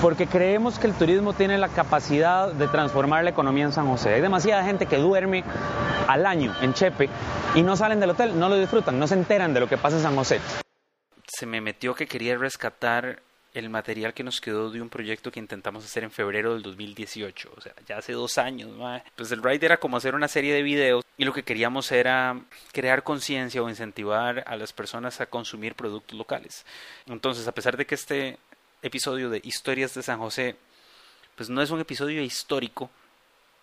porque creemos que el turismo tiene la capacidad de transformar la economía en San José. Hay demasiada gente que duerme al año en Chepe y no salen del hotel, no lo disfrutan, no se enteran de lo que pasa en San José. Se me metió que quería rescatar el material que nos quedó de un proyecto que intentamos hacer en febrero del 2018, o sea, ya hace dos años. Pues el ride era como hacer una serie de videos y lo que queríamos era crear conciencia o incentivar a las personas a consumir productos locales. Entonces, a pesar de que este episodio de Historias de San José, pues no es un episodio histórico,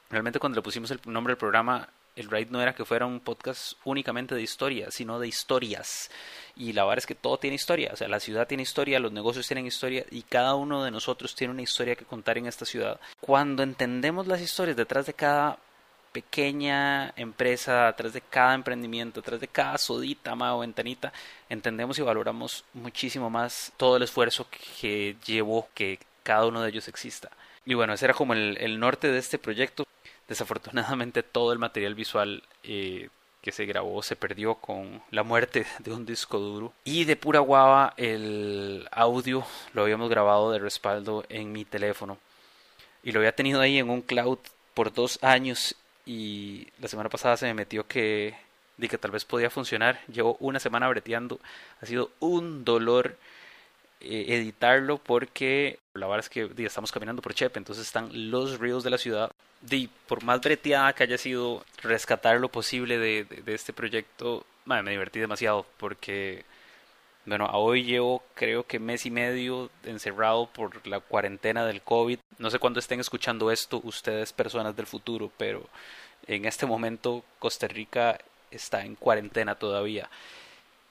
realmente cuando le pusimos el nombre del programa el ride no era que fuera un podcast únicamente de historia, sino de historias. Y la verdad es que todo tiene historia. O sea, la ciudad tiene historia, los negocios tienen historia y cada uno de nosotros tiene una historia que contar en esta ciudad. Cuando entendemos las historias detrás de cada pequeña empresa, detrás de cada emprendimiento, detrás de cada sodita o ventanita, entendemos y valoramos muchísimo más todo el esfuerzo que llevó que cada uno de ellos exista. Y bueno, ese era como el, el norte de este proyecto. Desafortunadamente todo el material visual eh, que se grabó se perdió con la muerte de un disco duro. Y de pura guava el audio lo habíamos grabado de respaldo en mi teléfono. Y lo había tenido ahí en un cloud por dos años y la semana pasada se me metió que, di que tal vez podía funcionar. Llevo una semana breteando. Ha sido un dolor eh, editarlo porque la verdad es que estamos caminando por Chepe, entonces están los ríos de la ciudad. Y por más breteada que haya sido rescatar lo posible de, de, este proyecto, me divertí demasiado porque, bueno, a hoy llevo creo que mes y medio encerrado por la cuarentena del COVID. No sé cuándo estén escuchando esto ustedes, personas del futuro, pero en este momento Costa Rica está en cuarentena todavía.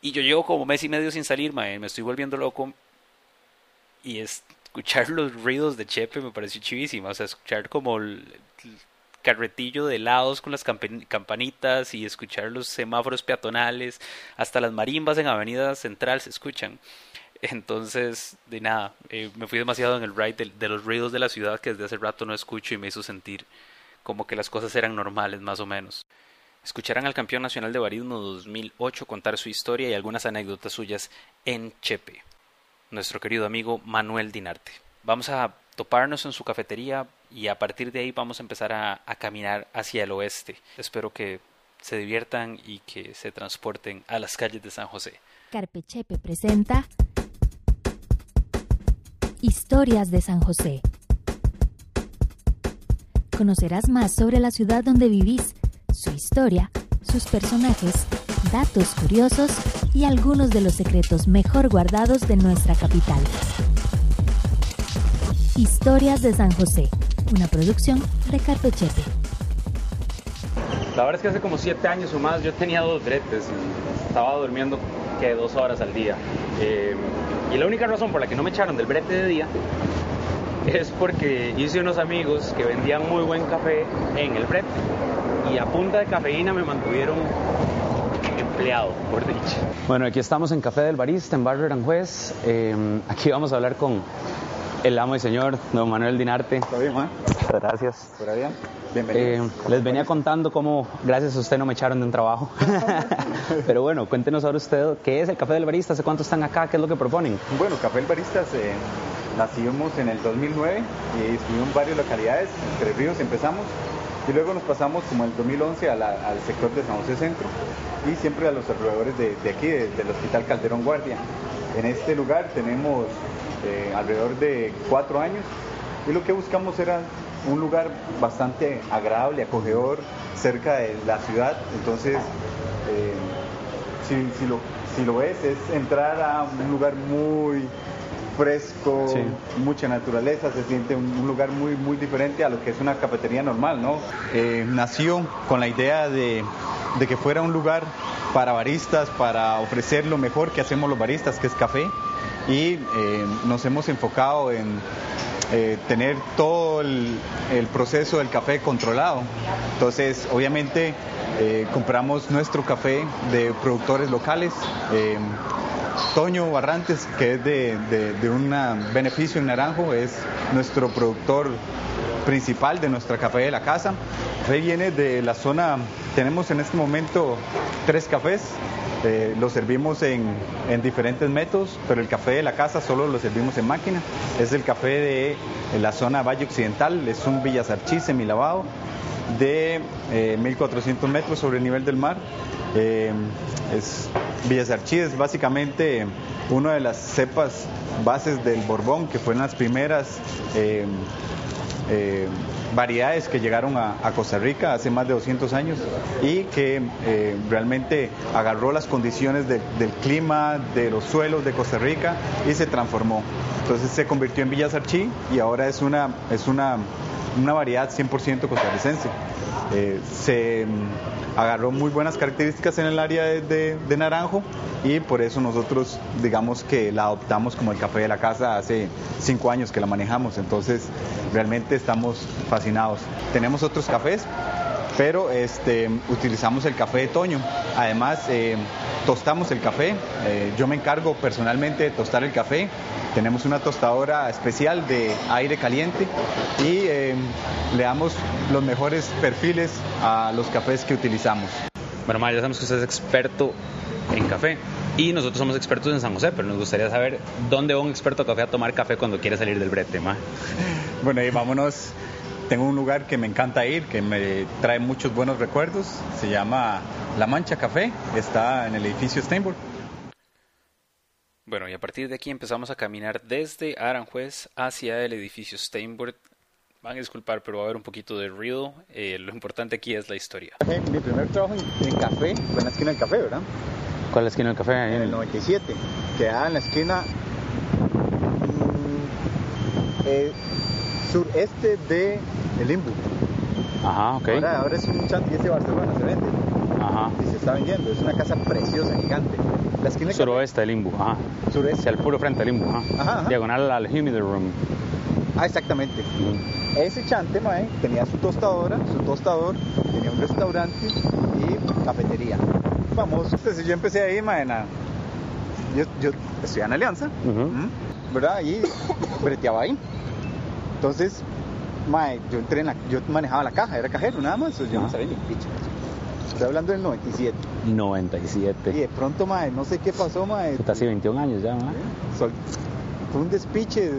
Y yo llevo como mes y medio sin salir, me estoy volviendo loco y escuchar los ruidos de Chepe me pareció chivísimo, o sea, escuchar como carretillo de helados con las campanitas y escuchar los semáforos peatonales, hasta las marimbas en Avenida Central se escuchan. Entonces, de nada, eh, me fui demasiado en el ride de, los ruidos de la ciudad que desde hace rato no escucho y me hizo sentir como que las cosas eran normales más o menos. Escucharán al campeón nacional de barismo 2008 contar su historia y algunas anécdotas suyas en Chepe nuestro querido amigo Manuel Dinarte. Vamos a toparnos en su cafetería y a partir de ahí vamos a empezar a, caminar hacia el oeste. Espero que se diviertan y que se transporten a las calles de San José. Carpechepe presenta Historias de San José. Conocerás más sobre la ciudad donde vivís, su historia, sus personajes, datos curiosos y algunos de los secretos mejor guardados de nuestra capital. Historias de San José, una producción de Carpechepe. La verdad es que hace como siete años o más yo tenía dos bretes y estaba durmiendo que dos horas al día. Eh, y la única razón por la que no me echaron del brete de día es porque hice unos amigos que vendían muy buen café en el brete y a punta de cafeína me mantuvieron empleado, por dicho. Bueno, aquí estamos en Café del Barista, en Barrio Aranjuez. Eh, aquí vamos a hablar con el amo y señor, don Manuel Dinarte. ¿Todo bien, Juan? Gracias. ¿Por bien? Bienvenido. Eh, les venía contando cómo, gracias a usted, no me echaron de un trabajo. Pero bueno, cuéntenos ahora usted, ¿qué es el Café del Barista? ¿Hace cuánto están acá? ¿Qué es lo que proponen? Bueno, Café del Barista eh, nacimos en el 2009 y estuvimos en varias localidades. En Tres Ríos empezamos y luego nos pasamos como en el 2011 al sector de San José Centro y siempre a los alrededores de, aquí, del Hospital Calderón Guardia. En este lugar tenemos alrededor de cuatro años y lo que buscamos era un lugar bastante agradable, acogedor, cerca de la ciudad. Entonces, eh, si, lo, si lo ves, es entrar a un lugar muy fresco, mucha naturaleza, se siente un, lugar muy, muy diferente a lo que es una cafetería normal, ¿no? Eh, nació con la idea de, que fuera un lugar para baristas, para ofrecer lo mejor que hacemos los baristas, que es café, y eh, nos hemos enfocado en eh, tener todo el, proceso del café controlado. Entonces, obviamente, compramos nuestro café de productores locales. Toño Barrantes, que es de, un beneficio en Naranjo, es nuestro productor principal de nuestra café de la casa. Café viene de la zona, tenemos en este momento tres cafés, eh, lo servimos en, en, diferentes métodos, pero el café de la casa solo lo servimos en máquina. Es el café de la zona Valle Occidental, es un Villasarchí semilavado de eh, 1400 metros sobre el nivel del mar. Eh, es, Villasarchí es básicamente una de las cepas bases del Borbón, que fueron las primeras eh, eh, variedades que llegaron a, a, Costa Rica hace más de 200 años y que eh, realmente agarró las condiciones de, del clima, de los suelos de Costa Rica y se transformó. Entonces se convirtió en Villasarchí y ahora es una, es una, una variedad 100% costarricense. Eh, se mm, agarró muy buenas características en el área de, de, de, Naranjo y por eso nosotros digamos que la adoptamos como el café de la casa hace cinco años que la manejamos, entonces realmente estamos fascinados. Tenemos otros cafés, pero este, utilizamos el café de Toño. Además, eh, tostamos el café. Eh, yo me encargo personalmente de tostar el café. Tenemos una tostadora especial de aire caliente y eh, le damos los mejores perfiles a los cafés que utilizamos. Bueno, ma, ya sabemos que usted es experto en café y nosotros somos expertos en San José, pero nos gustaría saber dónde va un experto café a tomar café cuando quiere salir del brete, ma. Bueno, y vámonos tengo un lugar que me encanta ir, que me trae muchos buenos recuerdos. Se llama La Mancha Café. Está en el edificio Steinburg. Bueno, y a partir de aquí empezamos a caminar desde Aranjuez hacia el edificio Steinburg. Van a disculpar, pero va a haber un poquito de ruido. Eh, lo importante aquí es la historia. Mi primer trabajo en, en, café fue en la esquina del café, ¿verdad? ¿Cuál es la esquina del café? En el 97. Quedaba en la esquina mmm, eh, sureste de el Limbu. Ajá, ok. Ahora, ahora es un chantilly de Barcelona, se vende. Ajá. Y se está vendiendo. Es una casa preciosa, gigante. La esquina Suroeste del Limbu, ajá. Sureste. Hacia el puro frente del Limbu, ajá. Ajá, ajá. Diagonal al Humidor Room. Ah, exactamente. -huh. Ese chante, mae, tenía su tostadora, su tostador, tenía un restaurante y cafetería. Famoso. Entonces yo empecé ahí, mae, na... yo, yo estoy en Alianza, uh -huh. ¿verdad? Y breteaba ahí. Entonces, mae, yo entré en la, yo manejaba la caja, era cajero nada más, yo no sabía ni picha. Estoy hablando del 97. 97. Y de pronto, mae, no sé qué pasó, mae. Está así 21 años ya, mae. Sol, fue un despiche,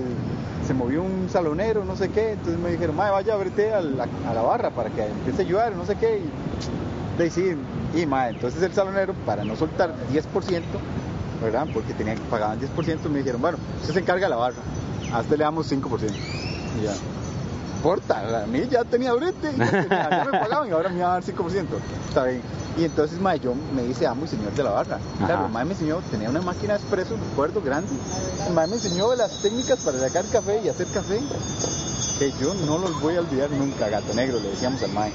se movió un salonero, no sé qué, entonces me dijeron, mae, vaya, ábrete a la, a la barra para que empiece a ayudar, no sé qué. Y, y sí, y mae, entonces el salonero, para no soltar 10%, ¿verdad? Porque tenía, pagaban 10%, me dijeron, bueno, usted se encarga de la barra, a este le damos 5%. Y ya importa, a mí ya tenía brete, ya, tenía, ya, me pagaban y ahora me iban a dar 5%. Está bien. Y entonces, mae, yo me dice amo y señor de la barra. Ajá. Claro, mae me enseñó, tenía una máquina de expreso, recuerdo, grande. Mae me enseñó las técnicas para sacar café y hacer café, que yo no los voy a olvidar nunca, gato negro, le decíamos al mae.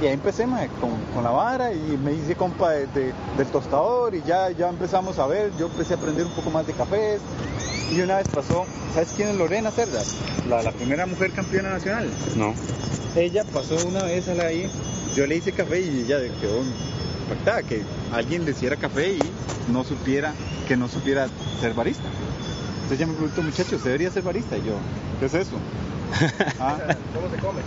Y ahí empecé, con, con, la vara y me hice compa de, de, del tostador y ya, ya empezamos a ver, yo empecé a aprender un poco más de cafés, y una vez pasó, ¿sabes quién es Lorena Cerdas? La, la, primera mujer campeona nacional. No. Ella pasó una vez a la ahí, yo le hice café y ella quedó impactada, que alguien le hiciera café y no supiera, que no supiera ser barista. Entonces ella me preguntó, muchacho, ¿usted debería ser barista? Y yo, ¿qué es eso? ah, ¿Cómo se come?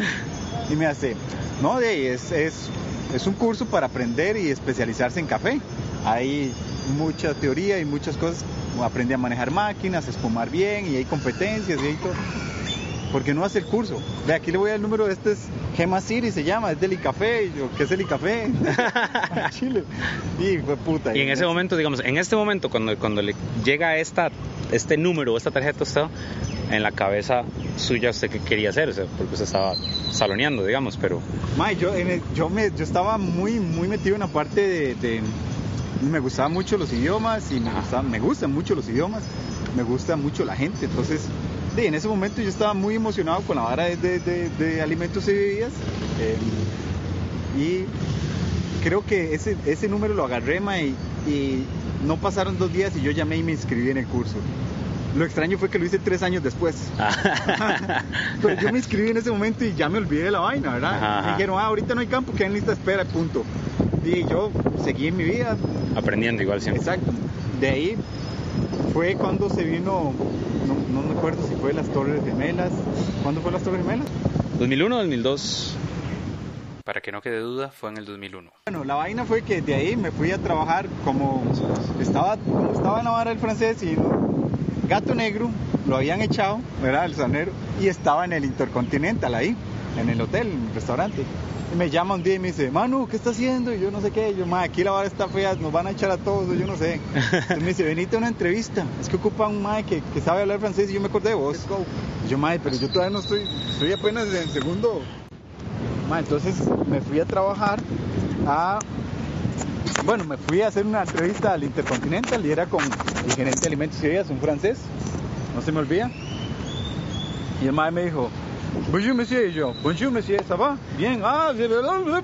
y me hace, no, de es, es, es un curso para aprender y especializarse en café. Hay mucha teoría y muchas cosas aprendí a manejar máquinas, a espumar bien y hay competencias y hay todo. ¿Por qué no hace el curso? Ve, aquí le voy al número, este es Gema City, se llama, es Delicafé. Y yo, ¿qué es Delicafé? Chile. Y fue puta. Y en ese momento, digamos, en este momento, cuando, cuando le llega esta, este número, esta tarjeta, usted, en la cabeza suya, ¿usted qué quería hacer? O sea, porque usted estaba saloneando, digamos, pero... May, yo, en el, yo, me, yo estaba muy, muy metido en la parte de, de me gustaban mucho los idiomas y me, gustaban, me gustan mucho los idiomas, me gusta mucho la gente, entonces de, en ese momento yo estaba muy emocionado con la vara de, de, de, de alimentos y bebidas eh, y creo que ese, ese número lo agarré ma, y, y, no pasaron dos días y yo llamé y me inscribí en el curso. Lo extraño fue que lo hice tres años después. Pero yo me inscribí en ese momento y ya me olvidé de la vaina, ¿verdad? Ajá, ajá. Me dijeron, ah, ahorita no hay campo, queda en lista de espera, punto. Y yo seguí en mi vida. Aprendiendo igual siempre. Exacto. De ahí fue cuando se vino, no, no, recuerdo si fue las Torres Gemelas. ¿Cuándo fue las Torres Gemelas? 2001 2002. Para que no quede duda, fue en el 2001. Bueno, la vaina fue que de ahí me fui a trabajar como estaba, como estaba en la vara del francés y Gato Negro lo habían echado, ¿verdad? El sonero, y estaba en el Intercontinental ahí, en el hotel, en el restaurante. Y me llama un día y me dice, Manu, ¿qué está haciendo? Y yo no sé qué. Y yo, ma, aquí la vara está fea, nos van a echar a todos, yo no sé. Entonces me dice, venite a una entrevista. Es que ocupa un mae que, que sabe hablar francés y yo me acordé de vos. Y yo, mae, pero yo todavía no estoy, estoy apenas en segundo. Ma, entonces me fui a trabajar a bueno, me fui a hacer una entrevista al Intercontinental y era con el gerente de alimentos y bebidas, un francés, no se me olvida. Y el mae me dijo, bonjour monsieur, y yo, bonjour monsieur, ¿ça va? Bien, ah,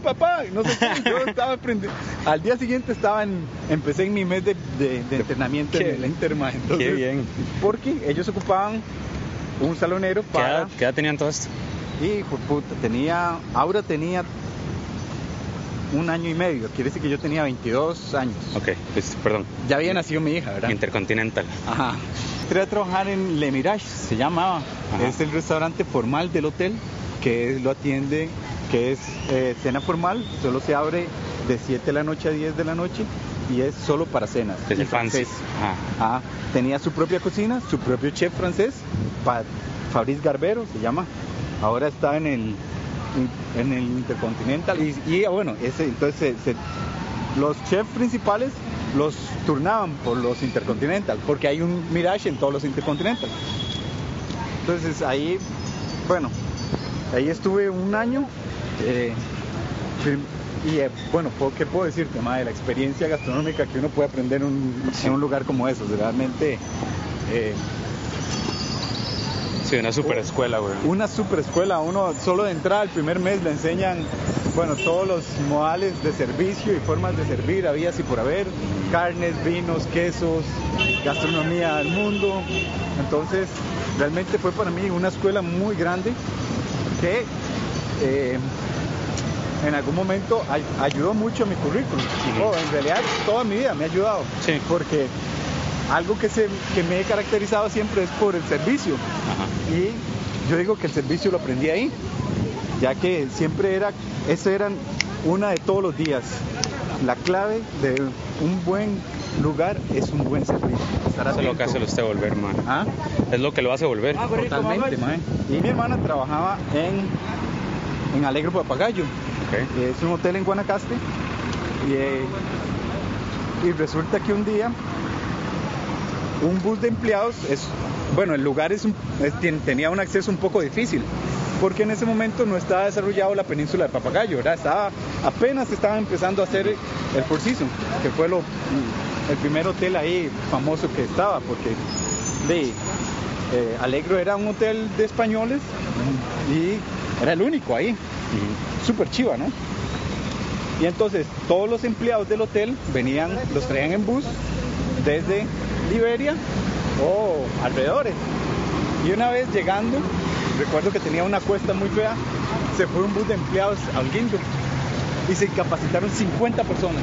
papá, no sé qué, yo estaba aprendiendo. Al día siguiente estaba en, empecé en mi mes de, de- de entrenamiento Qué- en el Interma. Entonces, Qué bien. Porque ellos ocupaban un salonero ¿Qué para... edad, qué edad tenían todo esto? Hijo de puta, tenía, Aura tenía un año y medio, quiere decir que yo tenía 22 años. Ok, pues, perdón. Ya había nacido mi hija, ¿verdad? Intercontinental. Ajá. Entré a trabajar en Le Mirage, se llamaba. Ajá. Es el restaurante formal del hotel que es- lo atiende, que es eh, cena formal, solo se abre de 7 de la noche a 10 de la noche y es solo para cenas. Es el francés. Ajá. Ajá. Tenía su propia cocina, su propio chef francés, Fabrice Garbero se llama. Ahora está en el en el Intercontinental y, y, bueno, entonces los chefs principales los turnaban por los Intercontinental, porque hay un Mirage en todos los Intercontinental. Entonces ahí, bueno, ahí estuve un año. eh, y eh, bueno, ¿puedo- ¿qué puedo decirte, de la experiencia gastronómica que uno puede aprender en un, en un lugar como esos? Realmente, eh, Sí, una super escuela, güey. una super escuela. Uno solo de entrar al primer mes le enseñan, bueno, todos los modales de servicio y formas de servir, había así por haber, carnes, vinos, quesos, gastronomía del mundo. Entonces, realmente fue para mí una escuela muy grande que eh, en algún momento ay- ayudó mucho a mi currículum. Ujú. Oh, en realidad, toda mi vida me ha ayudado. Sí. Porque algo que, se, que me he caracterizado siempre es por el servicio. Ajá. Y yo digo que el servicio lo aprendí ahí, ya que siempre era, eso era una de todos los días. La clave de un buen lugar es un buen servicio. Estar Eso es lo que hace usted volver, man. ¿Ah? Es lo que lo hace volver. Totalmente, mae. Y mi hermana trabajaba en, en Alegre Papagayo. Ok. Es un hotel en Guanacaste. Y, eh, y resulta que un día un bus de empleados es bueno el lugar es, es- tenía un acceso un poco difícil porque en ese momento no estaba desarrollado la península de Papagayo ¿verdad? estaba apenas estaba empezando a hacer el Four que fue lo, el primer hotel ahí famoso que estaba porque de eh, Alegro era un hotel de españoles y era el único ahí Ujú. súper chiva, ¿no? Y entonces todos los empleados del hotel venían, los traían en bus desde Liberia o alrededores. Y una vez llegando, recuerdo que tenía una cuesta muy fea, se fue un bus de empleados a Holguín y se incapacitaron 50 personas.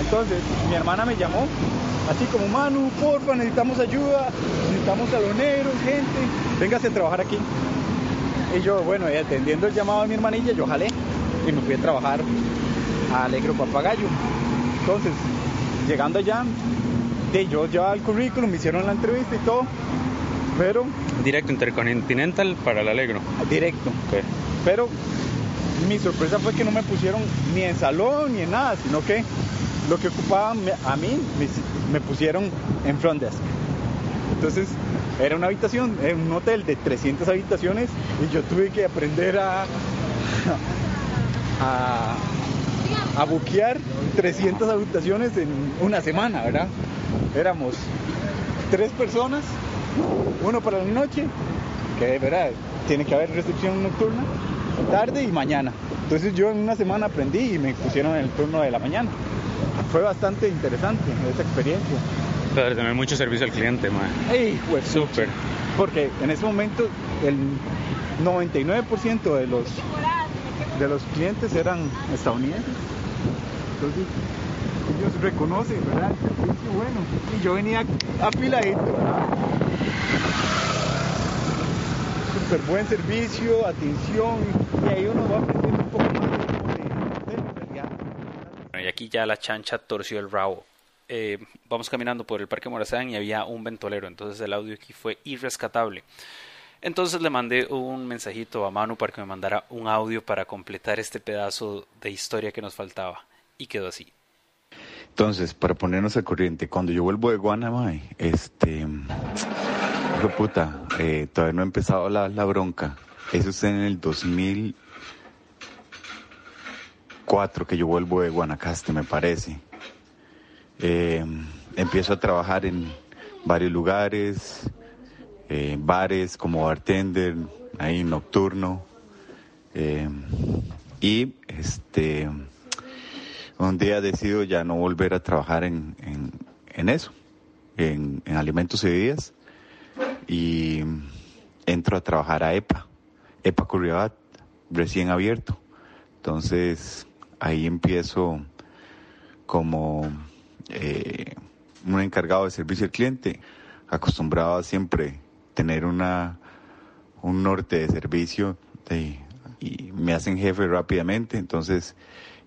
Entonces mi hermana me llamó, así como Manu, porfa, necesitamos ayuda, necesitamos saloneros, gente, véngase a trabajar aquí. Y yo, bueno, atendiendo el llamado de mi hermanilla, yo jalé y me fui a trabajar a Alegro Papagayo. Entonces, llegando allá, de, yo llevaba el currículum, me hicieron la entrevista y todo, pero Directo Intercontinental para el Alegro. directo. Ok. Pero mi sorpresa fue que no me pusieron ni en salón ni en nada, sino que lo que ocupaban me- a mí me, me pusieron en front desk. Entonces era una habitación, era un hotel de 300 habitaciones y yo tuve que aprender a, a, a buquear 300 habitaciones en una semana, ¿verdad? Éramos tres personas, uno para la noche, que verdad tiene que haber recepción nocturna, tarde y mañana. Entonces yo en una semana aprendí y me pusieron en el turno de la mañana. Fue bastante interesante esa experiencia. Pero tener mucho servicio al cliente, man. ¡Ey, pues! Súper. Porque en ese momento el 99% de los, de los clientes eran estadounidenses. Entonces ellos reconocen, ¿verdad? Servicio bueno. Y yo venía afiladito. ¿verdad? súper buen servicio, atención, y ahí uno va aprendiendo un poco más de, de. Bueno, y aquí ya la chancha torció el rabo. Eh, vamos caminando por el Parque Morazán y había un ventolero, entonces el audio aquí fue irrescatable. Entonces le mandé un mensajito a Manu para que me mandara un audio para completar este pedazo de historia que nos faltaba. Y quedó así. Entonces, para ponernos al corriente, cuando yo vuelvo de Guanamá, este, hijo puta, eh, todavía no he empezado la, la bronca. Eso es en el 2004 que yo vuelvo de Guanacaste, me parece. Eh, empiezo a trabajar en varios lugares, eh, bares como bartender, ahí nocturno. Eh, y este un día decido ya no volver a trabajar en, en, eso, en, en, alimentos y bebidas, y entro a trabajar a EPA, EPA Curriabat, recién abierto. Entonces ahí empiezo como eh, un encargado de servicio al cliente, acostumbrado a siempre tener una un norte de servicio de, y me hacen jefe rápidamente, entonces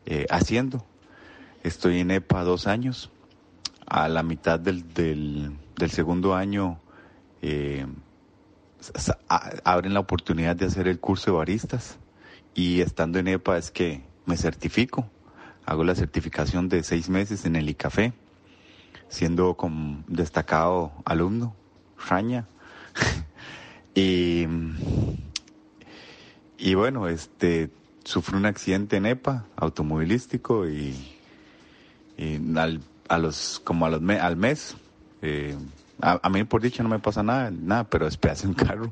eh, haciendo. Estoy en EPA dos años. A la mitad del, del, del segundo año eh, abren la oportunidad de hacer el curso de baristas y estando en EPA es que me certifico. Hago la certificación de seis meses en el ICAFé, siendo como destacado alumno, raña. y, y bueno, este, sufrí un accidente en EPA, automovilístico, y, al, a los, como a los al mes, eh, a, a, mí por dicha no me pasa nada, nada, pero despedacé un carro.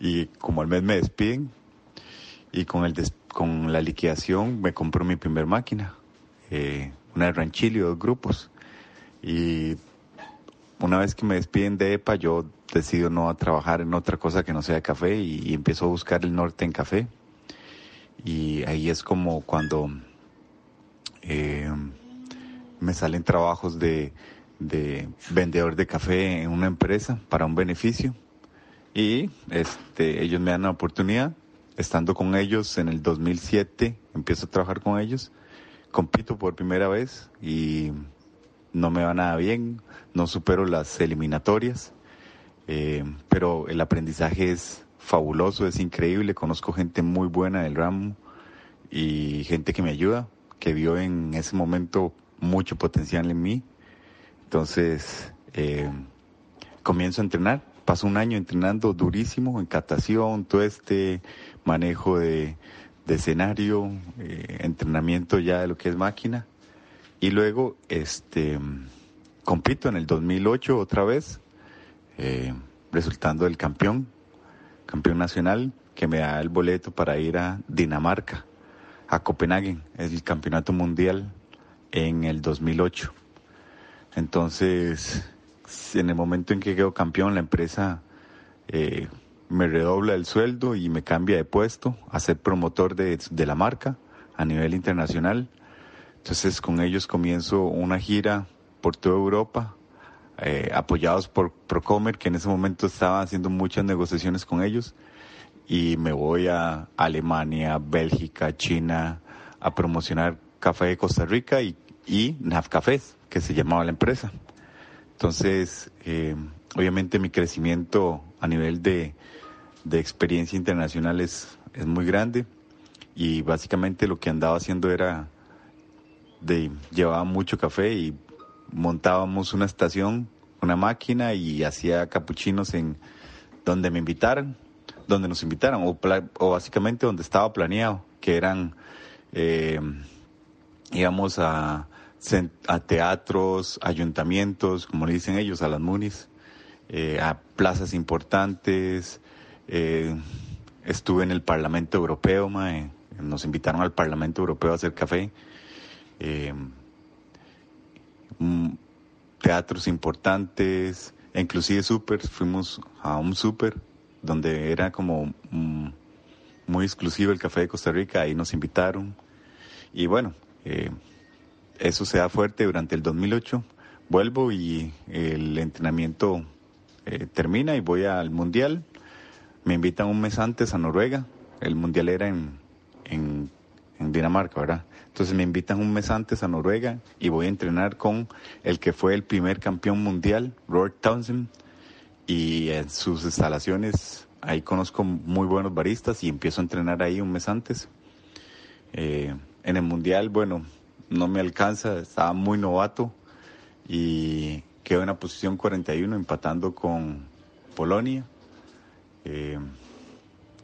Y como al mes me despiden y con el des, con la liquidación me compró mi primer máquina, eh, una de Ranchilio, dos grupos. Y una vez que me despiden de EPA yo decido no a trabajar en otra cosa que no sea café y, y empiezo a buscar el norte en café. Y ahí es como cuando eh, me salen trabajos de, de, vendedor de café en una empresa para un beneficio. Y este ellos me dan la oportunidad. Estando con ellos en el 2007 empiezo a trabajar con ellos. Compito por primera vez y no me va nada bien. No supero las eliminatorias eh, pero el aprendizaje es fabuloso, es increíble, conozco gente muy buena del ramo y gente que me ayuda, que vio en ese momento mucho potencial en mí. Entonces, eh, comienzo a entrenar, paso un año entrenando durísimo en todo este manejo de, de escenario, eh, entrenamiento ya de lo que es máquina. Y luego, este, compito en el 2008 otra vez, eh, resultando el campeón campeón nacional, que me da el boleto para ir a Dinamarca, a Copenhague, el campeonato mundial en el 2008. Entonces, en el momento en que quedo campeón, la empresa eh, me redobla el sueldo y me cambia de puesto a ser promotor de, de la marca a nivel internacional. Entonces, con ellos comienzo una gira por toda Europa, eh, apoyados por Procomer, que en ese momento estaba haciendo muchas negociaciones con ellos, y me voy a Alemania, Bélgica, China, a promocionar café de Costa Rica y, y Cafés, que se llamaba la empresa. Entonces, eh, obviamente mi crecimiento a nivel de, de experiencia internacional es, es muy grande y básicamente lo que andaba haciendo era de llevaba mucho café y montábamos una estación, una máquina y hacía capuchinos en donde me invitaran, donde nos invitaran, o, o básicamente donde estaba planeado, que eran, eh, íbamos a, teatros, ayuntamientos, como le dicen ellos, a las MUNIS, eh, a plazas importantes, eh, estuve en el Parlamento Europeo, mae, nos invitaron al Parlamento Europeo a hacer café. Eh, teatros importantes, inclusive super, fuimos a un super donde era como mm, muy exclusivo el café de Costa Rica, ahí nos invitaron. Y bueno, eh, eso se da fuerte durante el 2008, vuelvo y el entrenamiento eh, termina y voy al mundial. Me invitan un mes antes a Noruega, el mundial era en, en, en Dinamarca, ¿verdad? Entonces me invitan un mes antes a Noruega y voy a entrenar con el que fue el primer campeón mundial, Robert Townsend, y en sus instalaciones ahí conozco muy buenos baristas y empiezo a entrenar ahí un mes antes. Eh, en el mundial, bueno, no me alcanza, estaba muy novato y quedo en la posición 41 empatando con Polonia. Eh,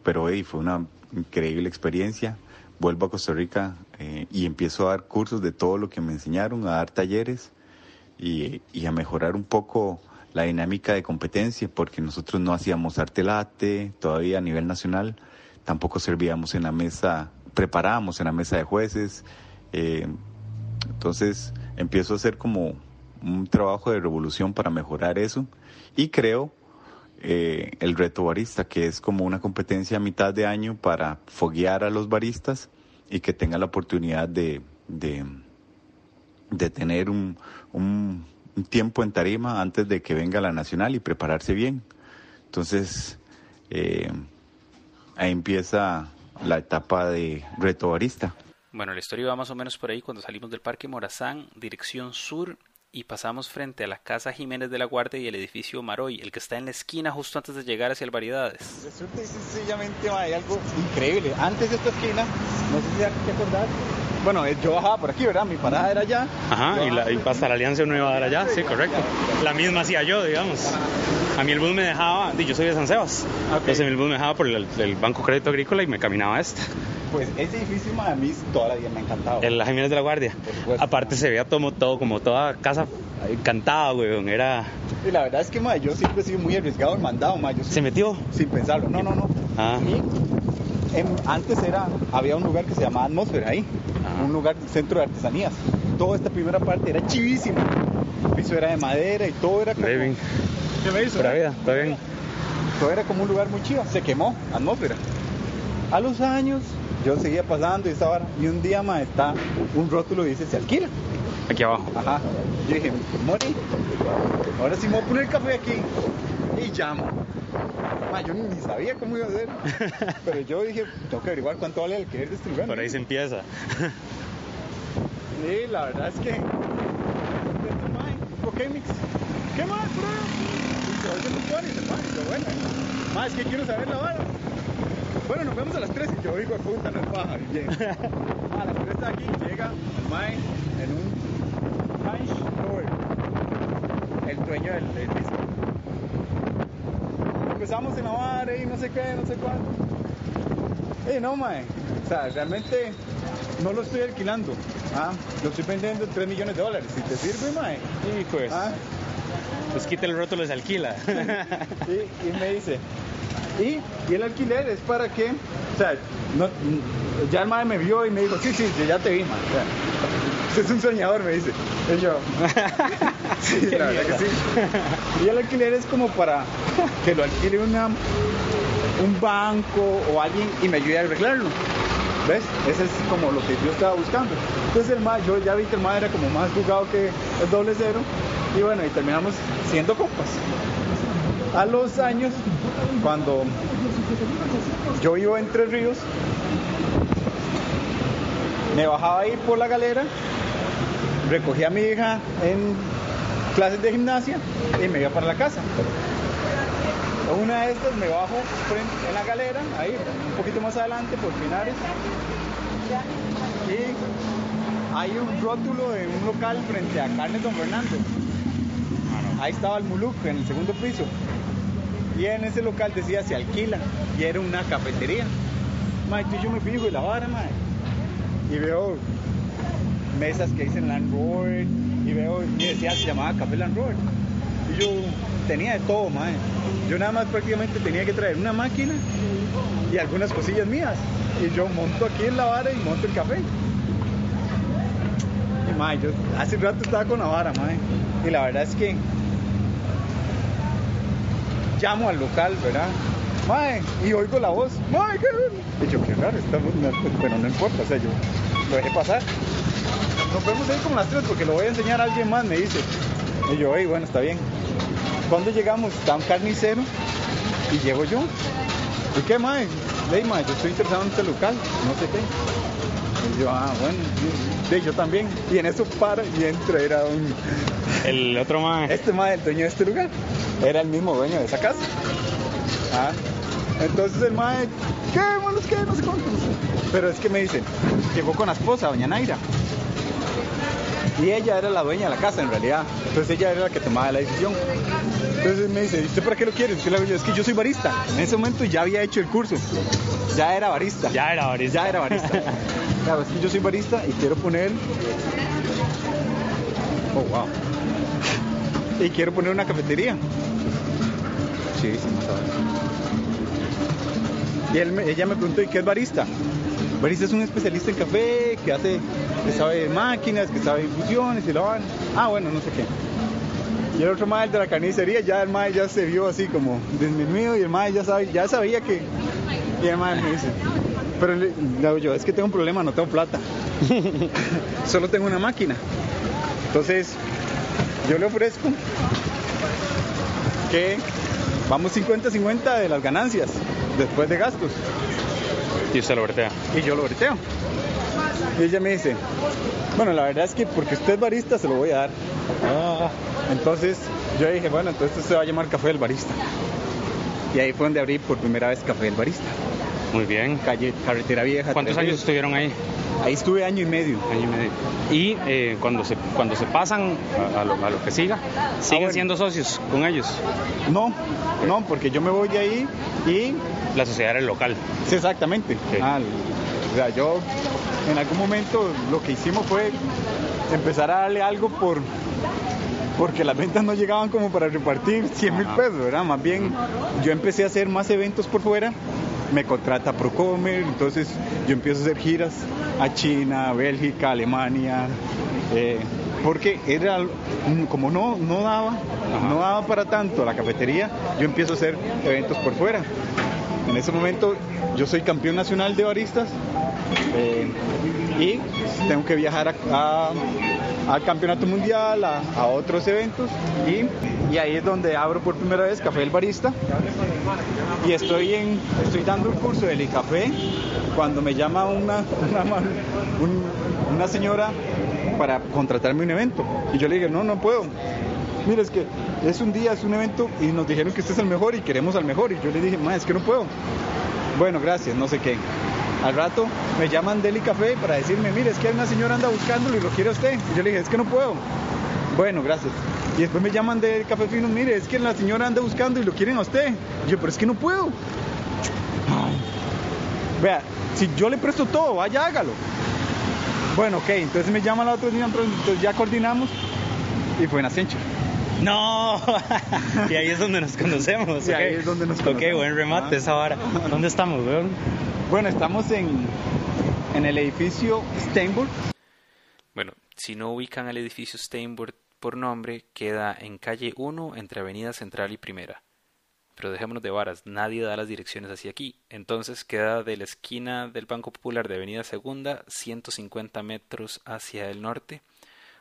pero hey, fue una increíble experiencia. Vuelvo a Costa Rica eh, y empiezo a dar cursos de todo lo que me enseñaron, a dar talleres y, a mejorar un poco la dinámica de competencia, porque nosotros no hacíamos arte late todavía a nivel nacional, tampoco servíamos en la mesa, preparábamos en la mesa de jueces. Eh, entonces empiezo a hacer como un trabajo de revolución para mejorar eso y creo eh, el reto barista, que es como una competencia a mitad de año para foguear a los baristas y que tengan la oportunidad de, de, tener un, un, un tiempo en tarima antes de que venga la nacional y prepararse bien. Entonces, eh, ahí empieza la etapa de reto barista. Bueno, la historia va más o menos por ahí cuando salimos del Parque Morazán, dirección sur, y pasamos frente a la Casa Jiménez de la Guardia y el edificio Maroy, el que está en la esquina justo antes de llegar hacia el Variedades. Resulta sencillamente hay algo increíble. Antes de esta esquina, no sé si te acordás, bueno, eh, yo bajaba por aquí, ¿verdad? Mi parada era allá. Ajá, y, la, y hasta la alianza no iba a dar allá, sí, correcto. La misma hacía yo, digamos. A mí el bus me dejaba, yo soy de San Sebas, entonces el bus me dejaba por el, el Banco Crédito Agrícola y me caminaba a este. Pues ese edificio a mí toda la vida me ha encantado. El Jiménez de la Guardia. Aparte se veía todo, todo como toda casa encantada, weón. Era. Y la verdad es que ma, yo siempre he sido muy arriesgado en mandado, ma. Yo ¿Se metió? Sin pensarlo. No, no, no. Ah. Y en- antes era, había un lugar que se llamaba Atmósfera ahí. Un lugar, centro de artesanías. Toda esta primera parte era chivísima. El piso era de madera y todo era como. ¿Qué me hizo? Pura vida, está bien. Todo era como un lugar muy chido. Se quemó, atmósfera. A los años, yo seguía pasando y estaba. Y un día, ma, está un rótulo y dice: se alquila. Aquí abajo. Ajá. Yo dije, Mori, ahora sí me voy a poner el café aquí. Y llamo. Ma, yo ni sabía cómo iba a hacer. Pero yo dije, tengo que averiguar cuánto vale el alquiler de este lugar. Por ahí se empieza. Sí, la verdad es que. ¿Por qué mix? ¿Qué más, bro? Y se bueno yo. Ma, es que quiero saber la vara. Bueno, nos vemos a las 3 y yo digo, puta, no es paja, bien. a las 3 de aquí llega el Mae en un Heinz Rover, el dueño del, del disco. Empezamos en la vara y no sé qué, no sé cuánto. Eh, no, Mae. O sea, realmente no lo estoy alquilando. Ah, lo estoy vendiendo en 3 millones de dólares. Si te sirve, Mae. Y pues, Ah, pues quita el rótulo y se alquila. y, y me dice, y, y el alquiler es para que, o sea, no, ya el madre me vio y me dijo, sí, sí, ya te vi, man. o sea, es un soñador, me dice. Y yo, sí, la verdad que sí. Y el alquiler es como para que lo alquile una, un banco o alguien y me ayude a arreglarlo. ¿Ves? Ese es como lo que yo estaba buscando. Entonces el MAD, yo ya vi que el MAD era como más jugado que el doble cero. Y bueno, y terminamos siendo compas. A los años, cuando yo iba entre ríos, me bajaba ahí por la galera, recogía a mi hija en clases de gimnasia y me iba para la casa. Una de estas me bajo en la galera, ahí un poquito más adelante por Pinares. Y hay un rótulo de un local frente a Carnes Don Fernando. Ahí estaba el Muluk en el segundo piso. Y en ese local decía se alquila. Y era una cafetería. Mae, yo me fijo y la vara, mae. Y veo mesas que dicen Land Rover. Y veo, y decía, se llamaba Café Land Rover. Y yo tenía de todo, mae. Yo nada más prácticamente tenía que traer una máquina y algunas cosillas mías. Y yo monto aquí en la vara y monto el café. Y mae, yo hace rato estaba con la vara, mae. Y la verdad es que llamo al local, ¿verdad? Mae, y oigo la voz, mae, qué bien". Y yo, qué raro, esta voz no- pero no importa, o sea, yo lo dejé pasar. Nos vemos ahí como las 3 porque lo voy a enseñar a alguien más, me dice. Y yo, hey, bueno, está bien. Cuando llegamos, está un carnicero y llego yo. ¿y qué, mae? Ley, mae, yo estoy interesado en este local, no sé qué. Y yo, ah, bueno, sí, yo también. Y en eso para y entra, era un... El otro mae. Este mae, el dueño de este lugar, era el mismo dueño de esa casa. Ah, entonces el mae, ¿qué, manos, qué? No sé cuántos. Pero es que me dicen, llegó con la esposa, doña Naira. Y ella era la dueña de la casa en realidad. Entonces ella era la que tomaba la decisión. Entonces me dice, ¿y usted para qué lo quiere? Le digo, es que yo soy barista. En ese momento ya había hecho el curso. Ya era barista. Ya era barista. Ya era barista. Claro, es que yo soy barista y quiero poner. Oh, wow. Y quiero poner una cafetería. Sí, sí, no sabe. Y ella me preguntó, ¿y qué es barista? Barista es un especialista en café, que hace, que sabe máquinas, que sabe de infusiones y la van. Ah, bueno, no sé qué. Y el otro mae de la carnicería, ya el mae ya se vio así como disminuido y el mae ya, sabe, ya sabía que... Y el mae me dice, pero le digo yo, es que tengo un problema, no tengo plata. Solo tengo una máquina. Entonces, yo le ofrezco que vamos 50-50 de las ganancias después de gastos. Y usted lo vertea. Y yo lo breteo. Y ella me dice, bueno, la verdad es que porque usted es barista se lo voy a dar. Ah. Entonces yo dije, bueno, entonces esto se va a llamar Café del Barista. Y ahí fue donde abrí por primera vez Café del Barista. Muy bien. Calle Carretera Vieja. ¿Cuántos años estuvieron ahí? Ahí estuve año y medio. Año y medio. Y eh, cuando, se, cuando se pasan a, a lo, a lo que siga, ¿siguen bueno. siendo socios con ellos? No, no, porque yo me voy de ahí y La sociedad era el local. Sí, exactamente. Sí. Ah, o sea, yo en algún momento lo que hicimos fue empezar a darle algo por porque las ventas no llegaban como para repartir 100 mil pesos, ¿verdad? Más bien yo empecé a hacer más eventos por fuera, me contrata Procomer, entonces yo empiezo a hacer giras a China, Bélgica, Alemania, eh, porque era mm, como no, no daba, no daba para tanto la cafetería, yo empiezo a hacer eventos por fuera. En ese momento yo soy campeón nacional de baristas eh, y tengo que viajar a- a- al campeonato mundial, a, otros eventos y, y ahí es donde abro por primera vez Café del Barista y estoy, en, estoy dando un curso de café cuando me llama una, una, una señora para contratarme un evento y yo le dije no, no puedo. Mira, es que es un día, es un evento y nos dijeron que este es el mejor y queremos al mejor. Y yo le dije, ma, es que no puedo. Bueno, gracias, no sé qué. Al rato me llaman Deli Café para decirme, mire, es que una señora anda buscándolo y lo quiere usted. Y yo le dije, es que no puedo. Bueno, gracias. Y después me llaman de Café Fino, mire, es que la señora anda buscando y lo quieren a usted. Y yo, pero es que no puedo. Vea, si yo le presto todo, vaya, hágalo. Bueno, ok, entonces me llama la otra señora, entonces ya coordinamos y fue en Ascension. No, y ahí es donde nos conocemos. Ok. ahí es donde nos Ok, conocemos. buen remate Ah. esa vara. ¿Dónde estamos, weón? Bueno, estamos en, en el edificio Steinburg. Bueno, si no ubican el edificio Steinburg por nombre, queda en calle 1 entre Avenida Central y Primera. Pero dejémonos de varas, nadie da las direcciones hacia aquí. Entonces queda de la esquina del Banco Popular de Avenida Segunda, 150 metros hacia el norte.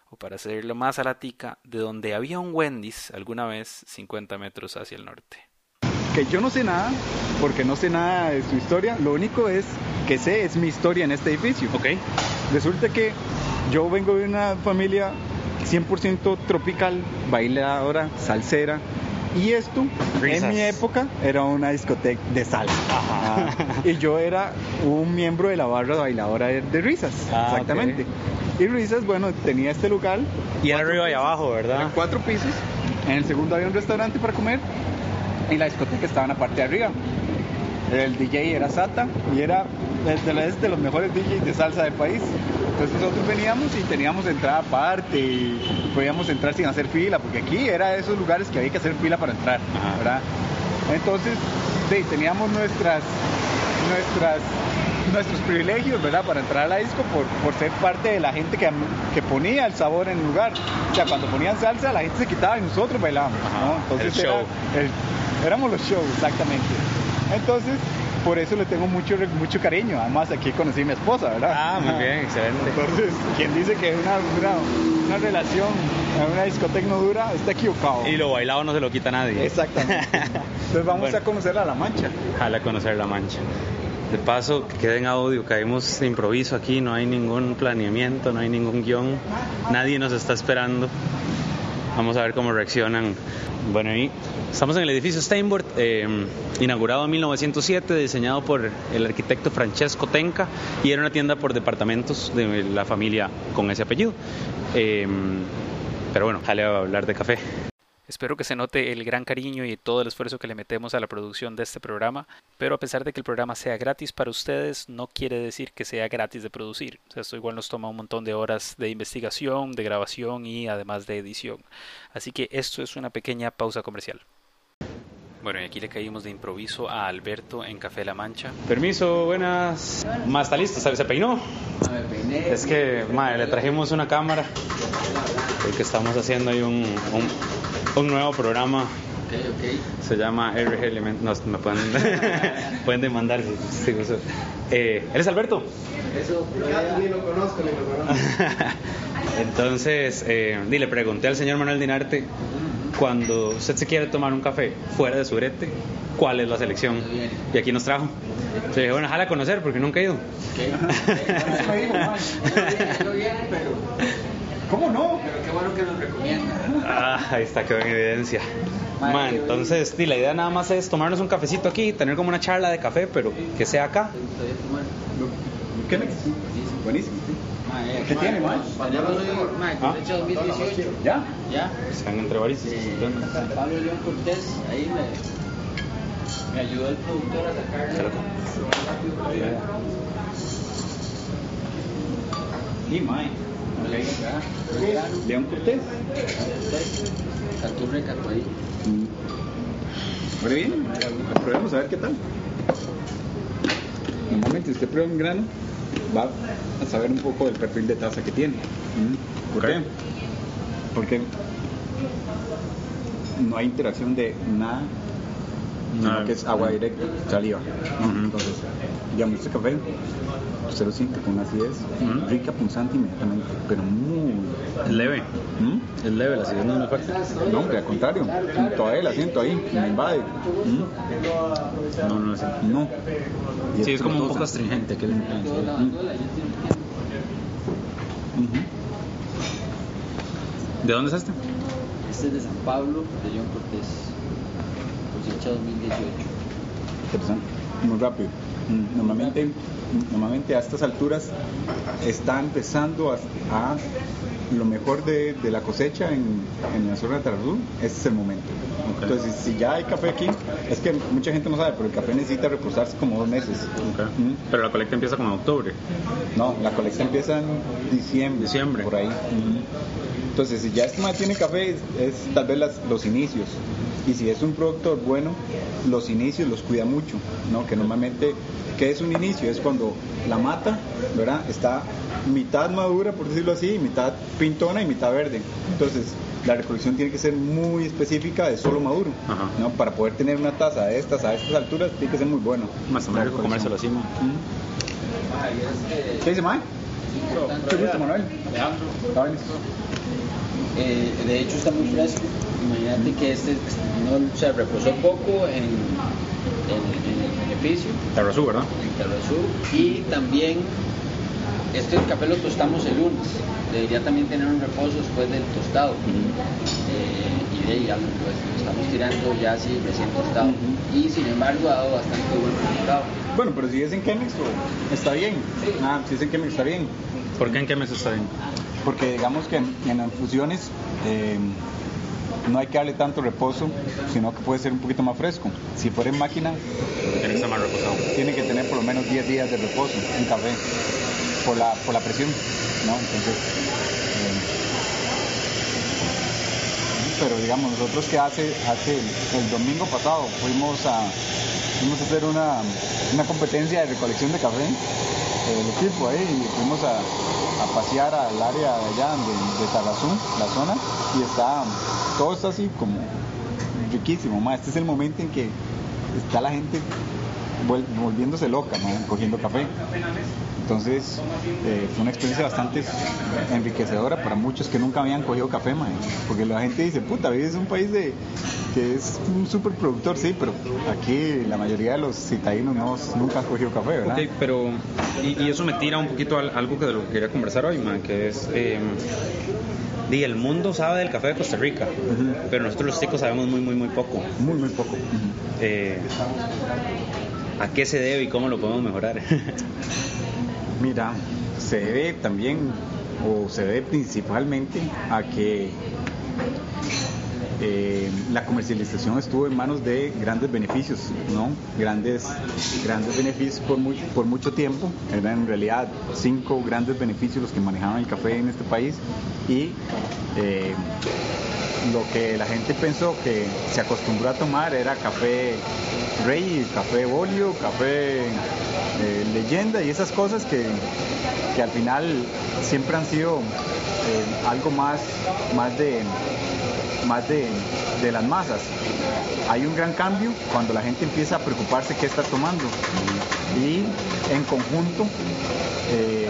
O para hacerlo más a la tica, de donde había un Wendy's alguna vez, 50 metros hacia el norte. Que yo no sé nada, porque no sé nada de su historia. Lo único es que sé es mi historia en este edificio. Ok. Resulta que yo vengo de una familia 100% tropical, bailadora, salsera. Y esto, Risas. en mi época, era una discoteca de salsa. Ajá. Ah, y yo era un miembro de la barra bailadora de, de Risas. Ah, exactamente. Y Risas, bueno, tenía este local. Y era arriba y abajo, ¿verdad? Eran cuatro pisos. En el segundo había un restaurante para comer. Y la discoteca estaba en la parte de arriba. El DJ era Sata y era es de, los mejores DJs de salsa del país. Entonces nosotros veníamos y teníamos entrada aparte y podíamos entrar sin hacer fila, porque aquí era de esos lugares que había que hacer fila para entrar. ¿verdad? Entonces sí, teníamos nuestras, nuestras, nuestros privilegios, ¿verdad? Para entrar a la disco por, por ser parte de la gente que, que ponía el sabor en el lugar. O sea, cuando ponían salsa la gente se quitaba y nosotros bailábamos, ¿no? Ajá, el era show. el- éramos los shows, exactamente. Entonces, por eso le tengo mucho, mucho cariño. Además, aquí conocí a mi esposa, ¿verdad? Ah, muy bien, excelente. Entonces, quien dice que una, una, una relación en una discoteca no dura, está equivocado. Y lo bailado no se lo quita nadie. Exactamente. Entonces vamos Bueno. a conocer a La Mancha. Jala conocer la mancha. De paso, que quede en audio, caímos de improviso aquí, no hay ningún planeamiento, no hay ningún guion, nadie nos está esperando. Vamos a ver cómo reaccionan. Bueno, y estamos en el edificio Steinbord, eh, inaugurado en 1907, diseñado por el arquitecto Francesco Tenca y era una tienda por departamentos de la familia con ese apellido. Eh, pero bueno, jale a hablar de café. Espero que se note el gran cariño y todo el esfuerzo que le metemos a la producción de este programa, pero a pesar de que el programa sea gratis para ustedes, no quiere decir que sea gratis de producir. Esto igual nos toma un montón de horas de investigación, de grabación y además de edición. Así que esto es una pequeña pausa comercial. Bueno, y aquí le caímos de improviso a Alberto en Café La Mancha. Permiso, buenas. Ma, ¿está listo? ¿Se se peinó? Es que, madre, le trajimos una cámara porque estamos haciendo ahí un, un, un nuevo programa. Se llama RG Element. No, me pueden, pueden demandar si, si. Eh, ¿Eres Alberto? Eso, ya ni lo conozco, ni lo conozco. Entonces, eh, y le pregunté al señor Manuel Dinarte, cuando usted se quiere tomar un café fuera de su brete, ¿cuál es la selección? Y aquí nos trajo. Entonces dije, bueno, jala a conocer porque nunca he ido. ¿Cómo no? Pero qué bueno que nos recomienda. Ah, ahí está, quedó en evidencia. Man, entonces, sí, la idea nada más es tomarnos un cafecito aquí, tener como una charla de café, pero que sea acá. ¿Qué me Buenísimo. ¿Qué tiene, man? Hoy, ma, Ah. cosecha 2018. ¿Ya? Ya. Están entre varios. San Pablo León Cortés, ahí me, me ayudó el productor a sacarle. Y, man. León Cortés. Canturre Catuay. Muy bien, probemos a ver qué tal. Normalmente si usted prueba un grano, va a saber un poco del perfil de taza que tiene. Mm. ¿Por qué? Porque no hay interacción de nada, sino Nada. que es agua directa, saliva. Entonces, digamos, este café usted lo siente con una acidez Ujú. rica, punzante inmediatamente, pero muy... Es leve. ¿Mm? Es leve, la acidez no es muy fuerte. No, hombre, al contrario, todavía la siento ahí, me invade. ¿Mm? No, no es. No. Y Sí, es como un poco astringente. Que Ujú. ¿De dónde es este? Este es de San Pablo de León Cortés. Cosecha 2018. Interesante. Muy rápido. Normalmente, normalmente a estas alturas está empezando a, a lo mejor de, de la cosecha en, en la zona de Tarazú. Este es el momento. Entonces, si ya hay café aquí, es que mucha gente no sabe, pero el café necesita reposarse como dos meses. Mm. Pero la colecta empieza como en octubre. No, la colecta empieza en diciembre. Diciembre. Por ahí. Entonces, si ya este man tiene café, es, es tal vez las- los inicios. Y si es un productor bueno, los inicios los cuida mucho, ¿no? Que normalmente, ¿qué es un inicio? Es cuando la mata, ¿verdad? Está mitad madura, por decirlo así, mitad pintona y mitad verde. Entonces, la recolección tiene que ser muy específica de solo maduro, Ajá. ¿no? Para poder tener una taza de estas a estas alturas, tiene que ser muy bueno. Más o menos comérselo así, man. Ujú. ¿Qué dice, Mike? Mucho gusto, Manuel. Bien. Eh, de hecho está muy fresco. Imagínate que este no se reposó poco en, en, en el beneficio, Tarrazú, ¿verdad? en. Y también este café lo tostamos el lunes. Debería también tener un reposo después del tostado. Eh, y de ahí ya pues, lo estamos tirando ya así recién tostado. Y sin embargo ha dado bastante buen resultado. Bueno, pero si es en Chemex, está bien. Ah, si es en Chemex, está bien. ¿Por qué en mes está bien? Porque digamos que en, en infusiones eh, no hay que darle tanto reposo, sino que puede ser un poquito más fresco. Si fuera en máquina, Tiene que estar más reposado. tiene que tener por lo menos 10 días de reposo en café, por la, por la presión, ¿no? Entonces, eh, pero digamos, nosotros que hace, hace el, el domingo pasado fuimos a, fuimos a hacer una, una competencia de recolección de café, el equipo ahí, y fuimos a, a pasear al área de allá de, de Tarazú, la zona, y está, todo está así como riquísimo, ma. este es el momento en que está la gente volviéndose loca, ¿no? cogiendo café. Entonces eh, fue una experiencia bastante enriquecedora para muchos que nunca habían cogido café, mae. porque la gente dice, puta, vives en un país de, que es un super productor, sí, pero aquí la mayoría de los citadinos no, nunca han cogido café, ¿verdad? Ok, pero y, y eso me tira un poquito al- algo que de lo que quería conversar hoy, man, que es eh, el mundo sabe del café de Costa Rica, pero nosotros los chicos sabemos muy muy muy poco. Muy, muy poco. Eh, ¿A qué se debe y cómo lo podemos mejorar? Mira, se debe también, o se debe principalmente a que eh, la comercialización estuvo en manos de grandes beneficios, ¿no? Grandes, grandes beneficios por, muy- por mucho tiempo. Eran en realidad cinco grandes beneficios los que manejaban el café en este país y eh, lo que la gente pensó que se acostumbró a tomar era café rey, café bolio, café eh, leyenda y esas cosas que, que al final siempre han sido algo más, más de más de, las masas. Hay un gran cambio cuando la gente empieza a preocuparse qué está tomando y en conjunto eh,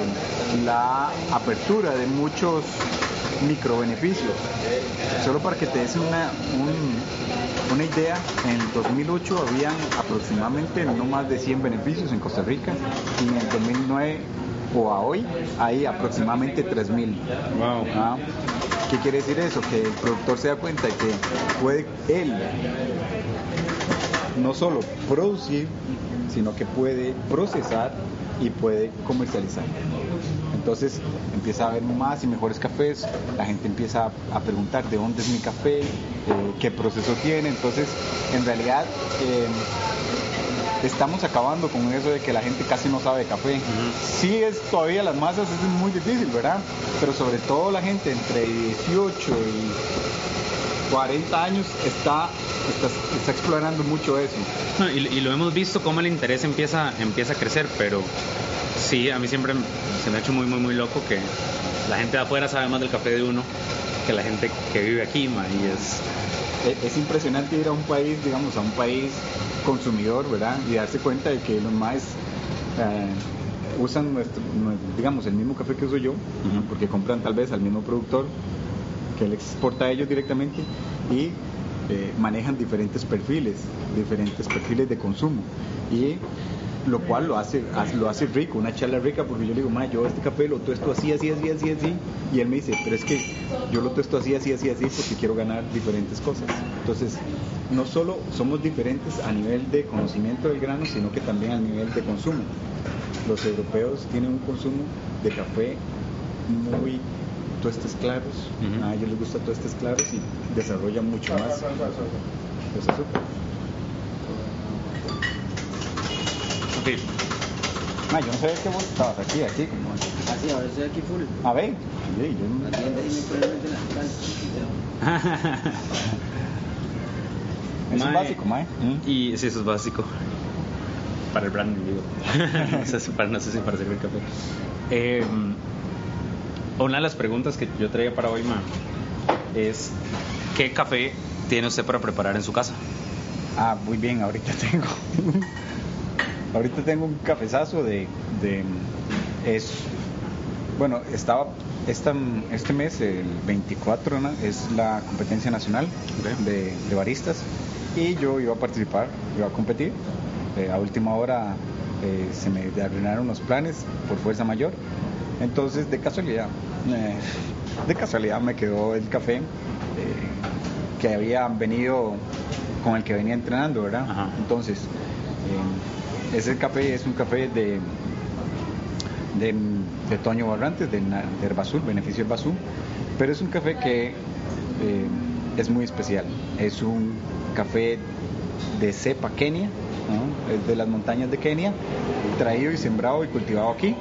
la apertura de muchos microbeneficios. Solo para que te des una, un- una idea, en el 2008 habían aproximadamente no más de 100 beneficios en Costa Rica y en el 2009 o a hoy hay aproximadamente 3.000. Wow. Ah, ¿Qué quiere decir eso? Que el productor se da cuenta de que puede él no solo producir, sino que puede procesar y puede comercializar. Entonces empieza a haber más y mejores cafés, la gente empieza a, a preguntar de dónde es mi café, eh, qué proceso tiene, entonces en realidad eh, estamos acabando con eso de que la gente casi no sabe de café. Sí es todavía las masas es muy difícil, ¿verdad? Pero sobre todo la gente entre 18 y 40 años está, está, está explorando mucho eso. No, y, y lo hemos visto cómo el interés empieza, empieza a crecer, pero sí, a mí siempre se me ha hecho muy, muy, muy loco que la gente de afuera sabe más del café de uno que la gente que vive aquí, ma, y es... E- Es impresionante ir a un país, digamos, a un país consumidor, ¿verdad? Y darse cuenta de que los más eh, usan, nuestro, nue- digamos, el mismo café que uso yo, porque compran tal vez al mismo productor que le exporta a ellos directamente y eh, manejan diferentes perfiles, diferentes perfiles de consumo. Y lo cual lo hace, lo hace rico, una charla rica, porque yo le digo, ma, yo este café lo tuesto así, así, así, así, así, y él me dice, pero es que yo lo tuesto así, así, así, así, porque quiero ganar diferentes cosas. Entonces, no solo somos diferentes a nivel de conocimiento del grano, sino que también a nivel de consumo. Los europeos tienen un consumo de café muy tuestes claros, a ellos les gusta tuestes claros y desarrollan mucho más los azúcares. Ok, Ma, yo no sabía que vos estabas aquí, aquí, como... Así, ahora estoy aquí full. A ver, sí, yo no-. Es básico, mae. Mm. Y sí, eso es básico. Para el branding, digo. no, sé si para, no sé si para servir café. Eh, una de las preguntas que yo traía para hoy, ma, es ¿qué café tiene usted para preparar en su casa? Ah, muy bien, ahorita tengo. Ahorita tengo un cafezazo de. de es. Bueno, estaba. Esta, este mes, el 24, ¿no? es la competencia nacional de, de baristas y yo iba a participar, iba a competir. Eh, a última hora eh, se me arruinaron los planes por fuerza mayor. Entonces, de casualidad, eh, de casualidad me quedó el café eh, que había venido con el que venía entrenando, ¿verdad? Ajá. Entonces, ese café es un café de, de, de Toño Barrantes, de, de Herbazul, Beneficio Herbazul, pero es un café que eh, es muy especial. Es un café de cepa Kenia, es de las montañas de Kenia, traído y sembrado y cultivado aquí.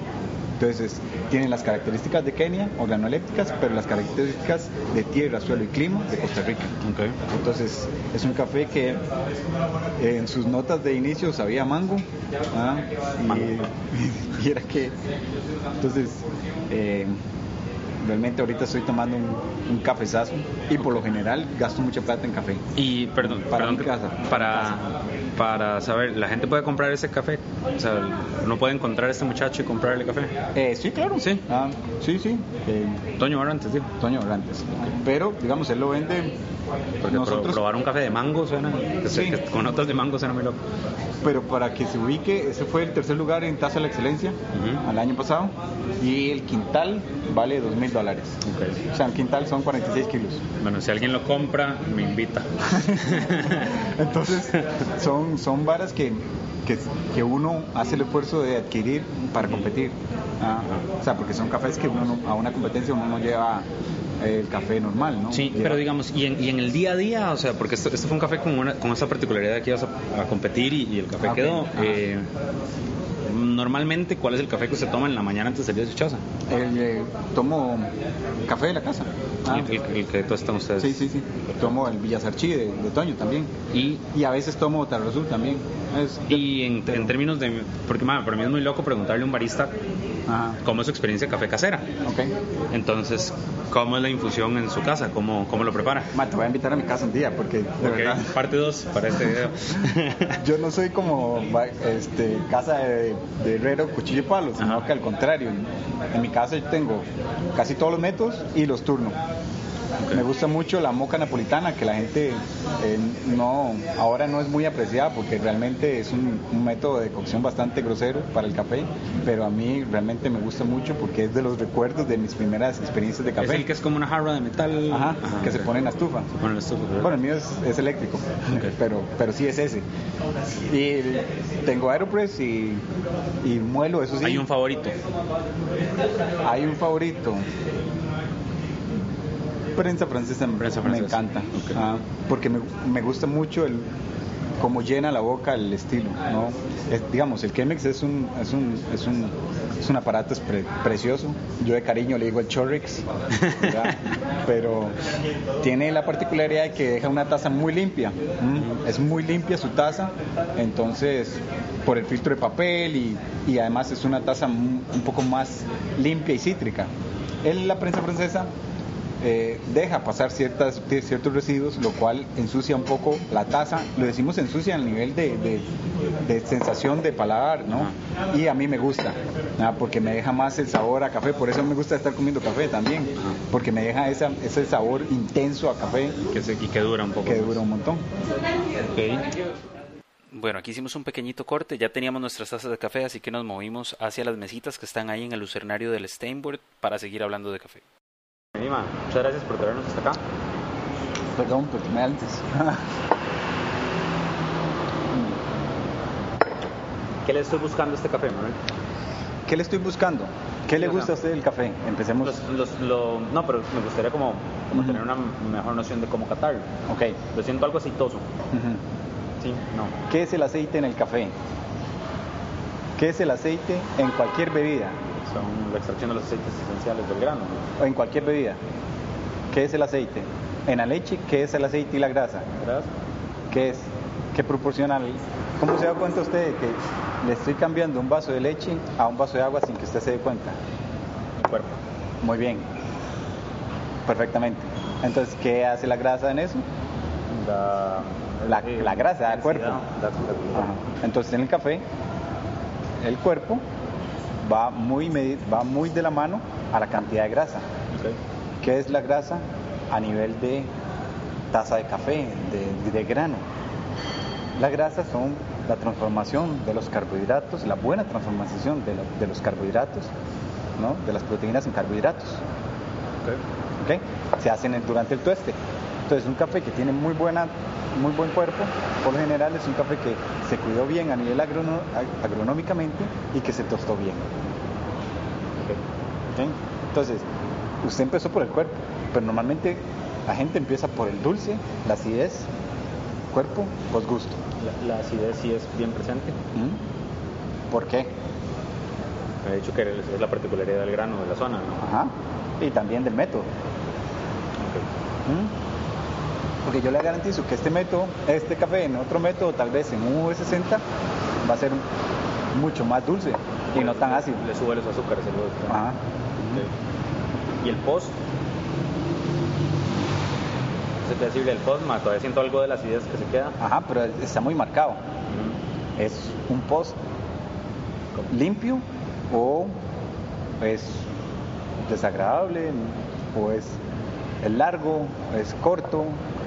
Entonces, tiene las características de Kenia, organolépticas, pero las características de tierra, suelo y clima de Costa Rica. Okay. Entonces, es un café que eh, en sus notas de inicio sabía mango. ¿ah? Y, y era que. Entonces, eh, realmente ahorita estoy tomando un, un cafezazo y por lo general gasto mucha plata en café. Y perdón, Para perdón mi casa. Para, para saber, ¿la gente puede comprar ese café? O sea, ¿no puede encontrar a este muchacho y comprarle café? Eh, sí, claro. Sí. Ah, sí, sí. Eh, Toño Barrantes, digo. Toño Barrantes. Pero, digamos, él lo vende. Porque nosotros, probar un café de mango suena. que Sí. que con notas de mango suena muy loco. pero para que se ubique, ese fue el tercer lugar en Taza de la Excelencia Ujú. al año pasado. Y el quintal vale dos mil dólares. Ok. O sea, el quintal son 46 kilos. Bueno, si alguien lo compra, me invita. Entonces, son, son varas que, que, que uno hace el esfuerzo de adquirir para competir. Ah, o sea, porque son cafés que uno no- a una competencia uno no lleva eh, el café normal, ¿no? Sí, Lleva- pero digamos, y en, y en el día a día, o sea, porque esto, esto fue un café con, una, con esa particularidad de que ibas a, a competir y, y el café Ah, quedó. Eh, normalmente, ¿cuál es el café que usted toma en la mañana antes de salir de su casa? El, eh, tomo café de la casa. Ah, el, el- el que tostan ustedes. sí, sí, sí. Tomo el Villasarchí de, de Toño también. Y, Y a veces tomo Tarro Azul también. Es- y en, en términos de. Porque, ma, para mí es muy loco preguntarle a un barista Ajá, cómo es su experiencia de café casera. ok. Entonces, ¿cómo es la infusión en su casa? ¿Cómo, cómo lo prepara? Ma, te voy a invitar a mi casa un día porque de Ok, verdad parte 2 para este video. yo no soy como este, casa de, de herrero cuchillo y palo, sino Ajá. que al contrario. En mi casa yo tengo casi todos los métodos y los turno. Me gusta mucho la moca napolitana, que la gente eh, no ahora no es muy apreciada porque realmente es un, un método de cocción bastante grosero para el café, pero a mí realmente me gusta mucho porque es de los recuerdos de mis primeras experiencias de es café. el que es como una jarra de metal. Ajá, que se pone en la estufa. Se pone en la estufa, ¿verdad? Bueno, el mío es, es eléctrico, pero, pero sí es ese. Y tengo Aeropress y, y muelo, eso sí. Hay un favorito. Hay un favorito. Prensa francesa, me- Prensa me francesa. encanta. Ok. Ah, porque me, me gusta mucho el cómo llena la boca el estilo, ¿no? Es- digamos, el Chemex es un, es un, es un, es un aparato pre- precioso. Yo de cariño le digo el ¿verdad? pero tiene la particularidad de que deja una taza muy limpia. ¿m? Es muy limpia su taza, entonces por el filtro de papel y, y además es una taza un poco más limpia y cítrica. En la prensa francesa eh, deja pasar ciertas, ciertos residuos, lo cual ensucia un poco la taza. Lo decimos ensucia al nivel de, de- de sensación de paladar, ¿no? Y a mí me gusta, porque me deja más el sabor a café. Por eso me gusta estar comiendo café también, porque me deja esa- ese sabor intenso a café Que se- y que dura un poco. que más. dura un montón. Bueno, aquí hicimos un pequeñito corte, ya teníamos nuestras tazas de café, así que nos movimos hacia las mesitas que están ahí en el lucernario del Steinboard para seguir hablando de café. Lima, muchas gracias por traernos hasta acá. Perdón, porque antes. ¿Qué le estoy buscando a este café, Manuel? ¿Qué le estoy buscando? ¿Qué le gusta a usted del café? Empecemos. Los- los- lo- no, pero me gustaría como, tener una mejor noción de cómo catarlo. Ok. Lo siento algo aceitoso. Ujú. Sí, no. ¿Qué es el aceite en el café? ¿Qué es el aceite en cualquier bebida? Son la extracción de los aceites esenciales del grano. en cualquier bebida. ¿Qué es el aceite? En la leche, ¿qué es el aceite y la grasa? ¿Verdad? ¿Qué es? ¿Qué proporciona? el- ¿Cómo se da cuenta usted de que le estoy cambiando un vaso de leche a un vaso de agua sin que usted se dé cuenta? El cuerpo. Muy bien. Perfectamente. Entonces, ¿qué hace la grasa en eso? La, La- la grasa da densidad, cuerpo. da- da-. Entonces en el café el cuerpo va muy, va muy de la mano a la cantidad de grasa. Ok. ¿Qué es la grasa? A nivel de taza de café, de, de grano. Las grasas son la transformación de los carbohidratos, la buena transformación de, lo- de los carbohidratos, ¿no? de las proteínas en carbohidratos. Se hacen en- durante el tueste. Entonces, un café que tiene muy, buena, muy buen cuerpo, por lo general es un café que se cuidó bien a nivel agronómicamente y que se tostó bien. Entonces, usted empezó por el cuerpo, pero normalmente la gente empieza por el dulce, la acidez, cuerpo, posgusto. La, la acidez sí es bien presente. ¿Mm? ¿Por qué? Me ha dicho que es la particularidad del grano, de la zona, ¿no? Ajá. Y también del método. Ok. ¿Mm? Porque yo le garantizo que este método, este café en otro método, tal vez en un V60, va a ser mucho más dulce y no tan ácido. Le sube los azúcares el huevo. Ajá. Y el post, qué decirle el post, todavía siento algo de las ideas que se queda. Ajá, pero está muy marcado. Es un post limpio o es desagradable o es el largo, es corto, Es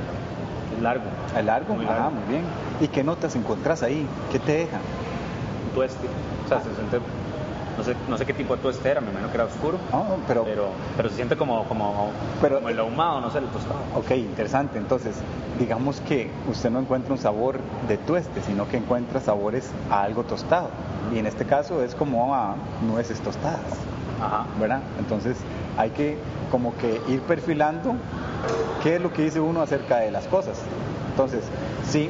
largo, el largo, Muy ajá, largo. muy bien. ¿Y qué notas encontrás ahí? ¿Qué te deja? un tueste. O sea, se siente, no sé, no sé qué tipo de tueste era, me imagino que era oscuro. Ah, pero, Pero, pero se siente como, como, Pero- como el ahumado, no sé, el tostado. ok, interesante. Entonces, digamos que usted no encuentra un sabor de tueste, sino que encuentra sabores a algo tostado. Y en este caso es como a nueces tostadas. Ajá. ¿verdad? Entonces hay que como que ir perfilando qué es lo que dice uno acerca de las cosas. Entonces, sí,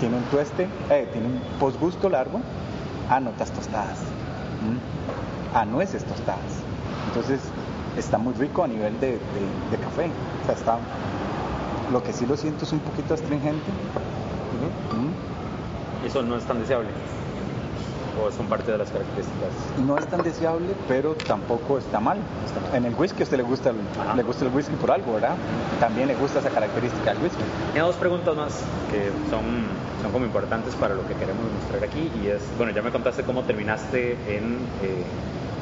tiene un tueste, eh, tiene un posgusto largo a notas tostadas, ¿m? a nueces tostadas. Entonces, está muy rico a nivel de, de- de café. O sea, está, lo que sí lo siento es un poquito astringente. ¿m? Eso no es tan deseable. O son parte de las características. No es tan deseable, pero tampoco está mal. Está mal. En el whisky a usted le gusta el, Ajá. le gusta el whisky por algo, ¿verdad? También le gusta esa característica del whisky. Tenía dos preguntas más que son, son como importantes para lo que queremos mostrar aquí. Y es, bueno, ya me contaste cómo terminaste en eh,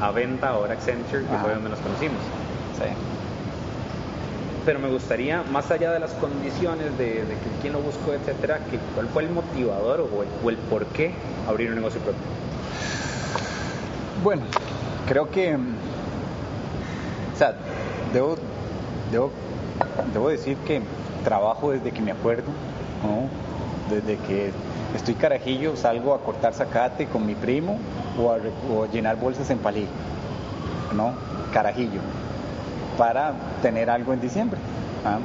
Aventa, ahora Accenture, que Ajá. fue donde nos conocimos. Sí. Pero me gustaría, más allá de las condiciones de, que quién lo buscó, etcétera, que, ¿cuál fue el motivador o el, el por qué abrir un negocio propio? Bueno, creo que, mm, o sea, debo, decir que trabajo desde que me acuerdo, ¿no? Desde que estoy carajillo, salgo a cortar zacate con mi primo o a, o llenar bolsas en palillo, ¿no? Carajillo, para tener algo en diciembre. ¿ah?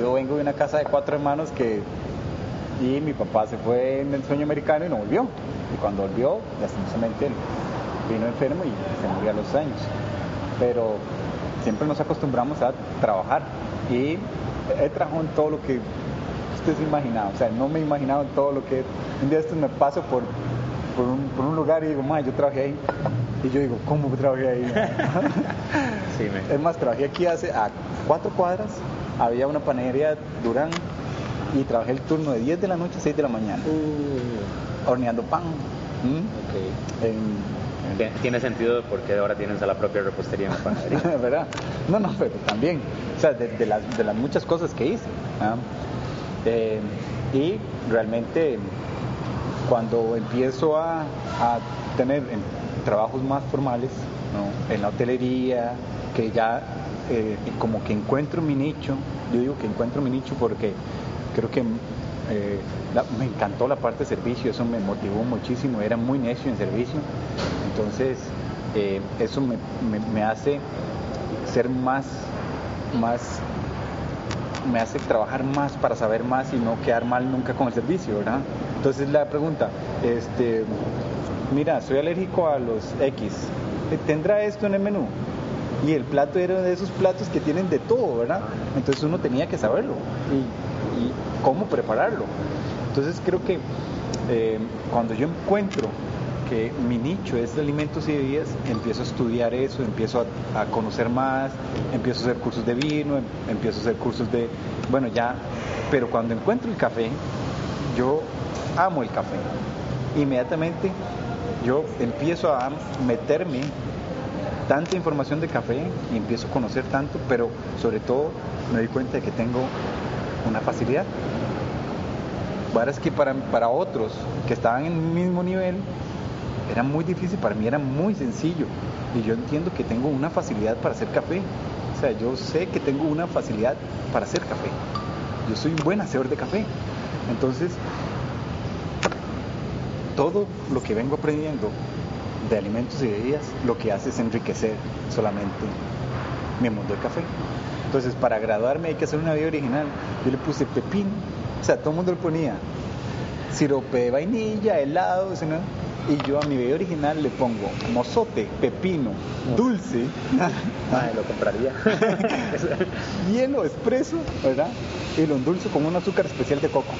Yo vengo de una casa de cuatro hermanos que y mi papá se fue en el sueño americano y no volvió. Y cuando volvió, lastimosamente vino enfermo y se murió a los años. Pero siempre nos acostumbramos a trabajar y he trabajado en todo lo que usted se imaginaba. O sea, no me he imaginado en todo lo que... Un día estos me paso por, por, un, por un lugar y digo, yo trabajé ahí. Y yo digo, ¿cómo trabajé ahí? Sí, me, Es más, trabajé aquí hace a cuatro cuadras, había una panadería Durán y trabajé el turno de 10 de la noche a 6 de la mañana, horneando pan. Tiene sentido porque ahora tienes a la propia repostería en la panadería. ¿verdad? No, no, pero también, o sea, de, de las, de las muchas cosas que hice. ¿ah? Eh, y realmente cuando empiezo a, a tener en- trabajos más formales, en la hotelería, que ya eh, como que encuentro mi nicho, yo digo que encuentro mi nicho porque creo que eh, me encantó la parte de servicio, eso me motivó muchísimo, era muy necio en servicio, entonces eh, eso me, me- me hace ser más, más, me hace trabajar más para saber más y no quedar mal nunca con el servicio, ¿verdad? Entonces la pregunta, este, mira, soy alérgico a los X, ¿tendrá esto en el menú? Y el plato era de esos platos que tienen de todo, ¿verdad? Entonces uno tenía que saberlo y, cómo prepararlo. Entonces creo que eh, cuando yo encuentro que mi nicho es de alimentos y bebidas, empiezo a estudiar eso, empiezo a, a conocer más, empiezo a hacer cursos de vino, em- empiezo a hacer cursos de, bueno, ya, pero cuando encuentro el café, yo amo el café. Inmediatamente yo empiezo a meterme tanta información de café y empiezo a conocer tanto, pero sobre todo me doy cuenta de que tengo una facilidad. Que para, para otros que estaban en el mismo nivel, era muy difícil, para mí era muy sencillo. Y yo entiendo que tengo una facilidad para hacer café. O sea, yo sé que tengo una facilidad para hacer café. Yo soy un buen hacedor de café. Entonces, todo lo que vengo aprendiendo de alimentos y bebidas, lo que hace es enriquecer solamente mi mundo del café. Entonces, para graduarme hay que hacer una bebida original. Yo le puse pepino, o sea, todo el mundo le ponía sirope de vainilla, helado, y yo a mi bebida original le pongo mozote, pepino, dulce, Madre, lo compraría. hielo, espresso, ¿verdad? Y lo endulzo con un azúcar especial de coco.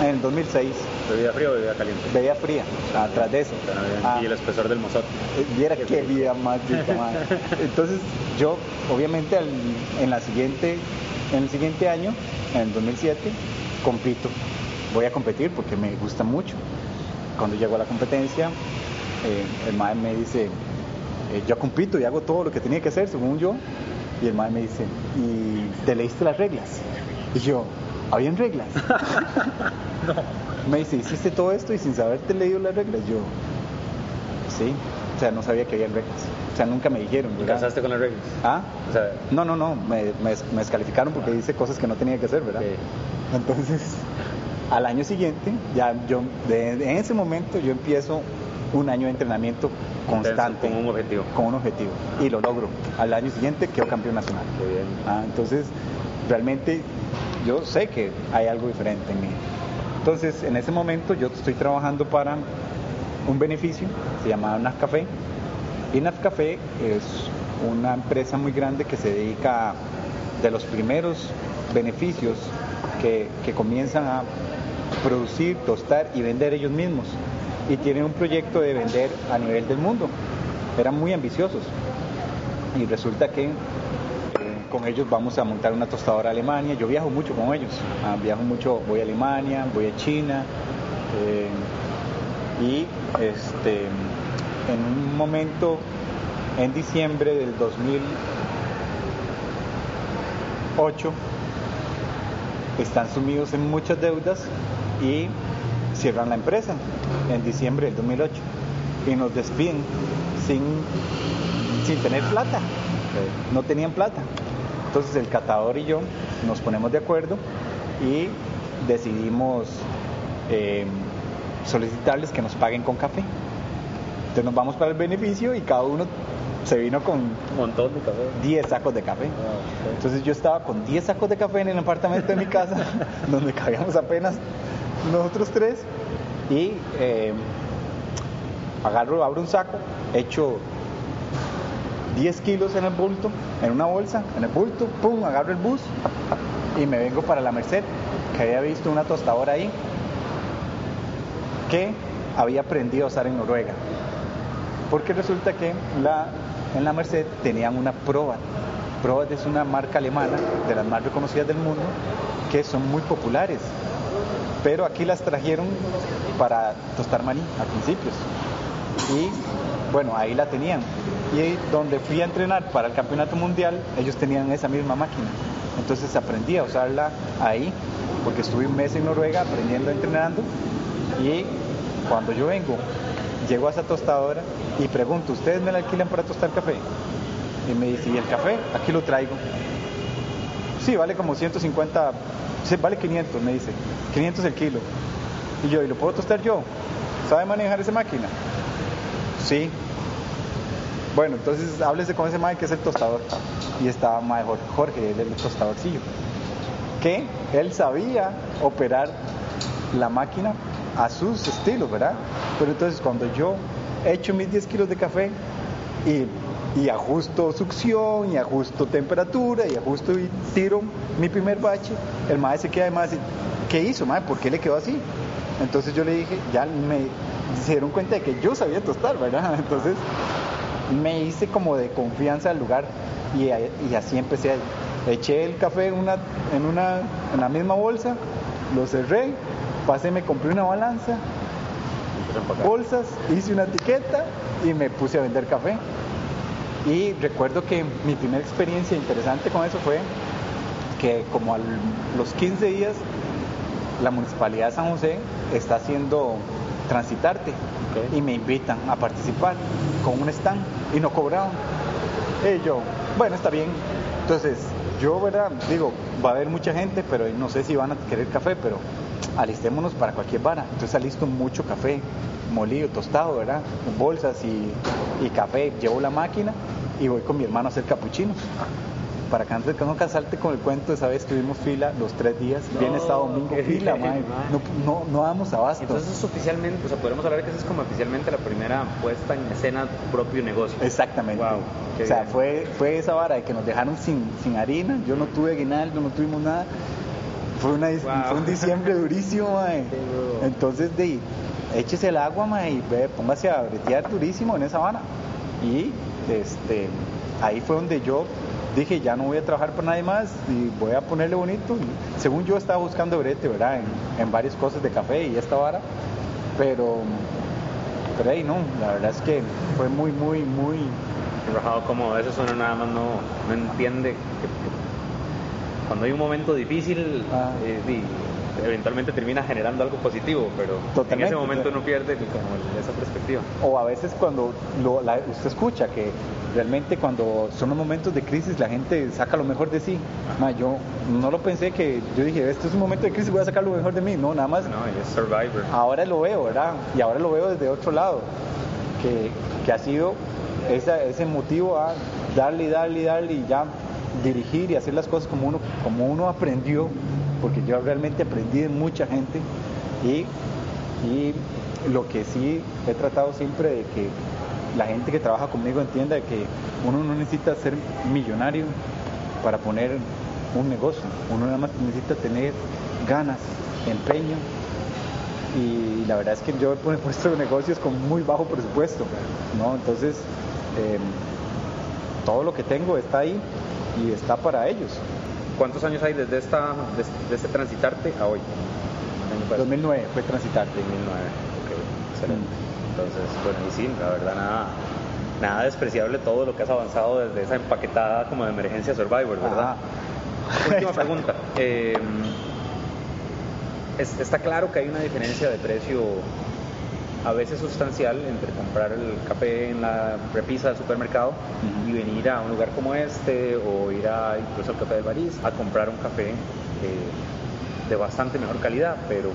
En el 2006. ¿Bebida fría o bebida caliente? Bebida fría, atrás de eso. Bien. Ah, Y el espesor del mozote. eh, Viera qué vida más. Entonces, yo, obviamente, al- en, la siguiente, en el siguiente año, en el 2007, compito. Voy a competir porque me gusta mucho. Cuando llego a la competencia, eh, el maestro me dice, eh, yo compito y hago todo lo que tenía que hacer, según yo. Y el maestro me dice, ¿y te leíste las reglas? Y yo, ¿habían reglas? Me dice, ¿hiciste todo esto y sin saberte leído las reglas? Yo, sí. O sea, no sabía que había reglas. O sea, nunca me dijeron, ¿Y ¿verdad? casaste con las reglas? ¿Ah? O sea, No, no, no, me, me, me descalificaron porque hice cosas que no tenía que hacer, ¿verdad? Ok. Entonces, al año siguiente, ya yo, de- en ese momento yo empiezo un año de entrenamiento constante. con un objetivo. Con un objetivo. Y lo logro. Al año siguiente quedo campeón nacional. Qué bien. Ah, entonces, realmente yo sé que hay algo diferente en mí. Entonces, en ese momento yo estoy trabajando para un beneficio, se llama Café. Y Café es una empresa muy grande que se dedica a, de los primeros beneficios que, que comienzan a producir, tostar y vender ellos mismos. Y tienen un proyecto de vender a nivel del mundo. Eran muy ambiciosos. Y resulta que con ellos vamos a montar una tostadora a Alemania. Yo viajo mucho con ellos. Ah, viajo mucho, voy a Alemania, voy a China. eh, y este, en un momento, en diciembre del 2008, están sumidos en muchas deudas y cierran la empresa en diciembre del 2008 y nos despiden sin, sin tener plata. No tenían plata. Entonces el catador y yo nos ponemos de acuerdo y decidimos eh, solicitarles que nos paguen con café. Entonces nos vamos para el beneficio y cada uno se vino con Un montón de café. 10 sacos de café. Entonces yo estaba con 10 sacos de café en el apartamento de mi casa, donde cabíamos apenas nosotros tres, y eh, agarro, abro un saco, echo 10 kilos en el bulto, en una bolsa, en el bulto, pum, agarro el bus y me vengo para la Merced, que había visto una tostadora ahí, que había aprendido a usar en Noruega. Porque resulta que en la Merced tenían una Probat. Probat es una marca alemana, de las más reconocidas del mundo, que son muy populares. Pero aquí las trajeron para tostar maní a principios. Y bueno, ahí la tenían. Y donde fui a entrenar para el campeonato mundial, ellos tenían esa misma máquina. Entonces aprendí a usarla ahí, porque estuve un mes en Noruega aprendiendo, entrenando. Y cuando yo vengo, llego a esa tostadora y pregunto, ¿ustedes me la alquilan para tostar café? Y me dice, ¿y el café? Aquí lo traigo. Sí, vale como 150, sí, vale 500, me dice. 500 el kilo. Y yo, ¿y lo puedo tostar yo? ¿Sabe manejar esa máquina? Sí. Bueno, entonces háblese con ese mae que es el tostador. Y estaba mae Jorge, él el tostadorcillo. Que él sabía operar la máquina a sus estilos, ¿verdad? Pero entonces cuando yo echo mis 10 kilos de café y, y ajusto succión y ajusto temperatura y ajusto y tiro mi primer bache, el maestro se queda además, ¿qué hizo, mae? ¿Por qué le quedó así? Entonces yo le dije, ya me dieron cuenta de que yo sabía tostar, ¿verdad? Entonces me hice como de confianza al lugar y, y así empecé. Eché el café en una, en una, en la misma bolsa, lo cerré, pasé, me compré una balanza, bolsas, hice una etiqueta y me puse a vender café. Y recuerdo que mi primera experiencia interesante con eso fue que como a los 15 días la Municipalidad de San José está haciendo transitarte y me invitan a participar con un stand y no cobraban. Y yo, bueno, está bien. Entonces, yo, ¿verdad? Digo, va a haber mucha gente, pero no sé si van a querer café, pero alistémonos para cualquier vara. Entonces, alisto mucho café, molido, tostado, ¿verdad? Bolsas y, y café. Llevo la máquina y voy con mi hermano a hacer capuchinos. Para que antes que no casarte con el cuento, esa vez tuvimos fila los tres días, viernes, sábado, domingo, fila, mae. No, no, no damos abasto. Entonces es oficialmente, o sea, podemos hablar que esa es como oficialmente la primera puesta en escena de tu propio negocio. Exactamente. Wow, o sea, bien. fue, fue esa vara de que nos dejaron sin, sin harina, yo no tuve aguinaldo, no tuvimos nada. fue, una, fue un diciembre durísimo, mae. Entonces, de, échese el agua, mae, y ve, póngase a bretear durísimo en esa vara. Y este, ahí fue donde yo dije, ya no voy a trabajar por nadie más y voy a ponerle bonito. Y según yo estaba buscando brete, ¿verdad? En, en varias cosas de café y esta vara. Pero, pero ahí no, la verdad es que fue muy, muy, muy... Trabajado como a veces uno nada más no, no entiende que, que cuando hay un momento difícil, Ah. eh, eventualmente termina generando algo positivo, pero en Totalmente, ese momento uno pierde como esa perspectiva. O a veces cuando lo- la- usted escucha que realmente cuando son los momentos de crisis la gente saca lo mejor de sí. Ma, yo no lo pensé que, yo dije, este es un momento de crisis, voy a sacar lo mejor de mí. No, nada más No, es Survivor. ahora lo veo, ¿verdad? Y ahora lo veo desde otro lado, que, que ha sido esa- ese motivo a darle darle darle y ya dirigir y hacer las cosas como uno, como uno aprendió, porque yo realmente aprendí de mucha gente y, lo que sí he tratado siempre de que la gente que trabaja conmigo entienda que uno no necesita ser millonario para poner un negocio, uno nada más necesita tener ganas, empeño y la verdad es que yo he pu- puesto negocios con muy bajo presupuesto, ¿no? Entonces, eh, todo lo que tengo está ahí y está para ellos. ¿Cuántos años hay desde esta desde, desde transitarte a hoy? Año pasado. 2009 fue transitarte. 2009, ok, excelente. Entonces, bueno, y sí, la verdad nada, nada despreciable todo lo que has avanzado desde esa empaquetada como de emergencia Survivor, ¿verdad? Ajá. Última pregunta. Eh, es- está claro que hay una diferencia de precio a veces sustancial entre comprar el café en la repisa del supermercado y venir a un lugar como este o ir a incluso al café del París a comprar un café eh, de bastante mejor calidad, pero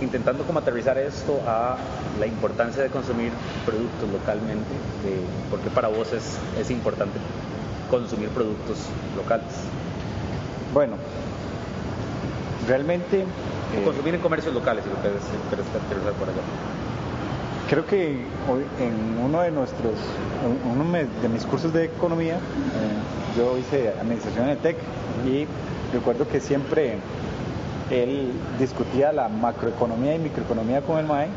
intentando como aterrizar esto a la importancia de consumir productos localmente, eh, porque para vos es, es importante consumir productos locales. Bueno, realmente O consumir en comercios locales, si lo quieres aterrizar por allá. creo que en uno de nuestros, uno de mis cursos de economía, eh, yo hice administración en el TEC y recuerdo que siempre él discutía la macroeconomía y microeconomía con el MAE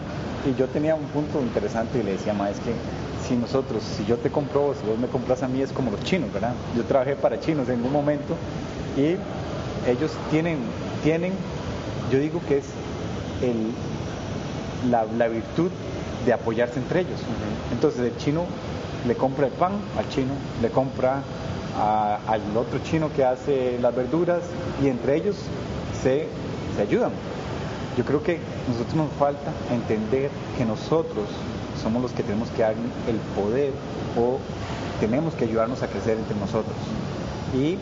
y yo tenía un punto interesante y le decía, MAE, es que si nosotros, si yo te compro, si vos me compras a mí, es como los chinos, ¿verdad? Yo trabajé para chinos en un momento y ellos tienen, tienen, yo digo que es el, la, la virtud de apoyarse entre ellos. Entonces el chino le compra el pan al chino, le compra a- al otro chino que hace las verduras y entre ellos se, se ayudan. Yo creo que nosotros nos falta entender que nosotros somos los que tenemos que dar el poder o tenemos que ayudarnos a crecer entre nosotros. Y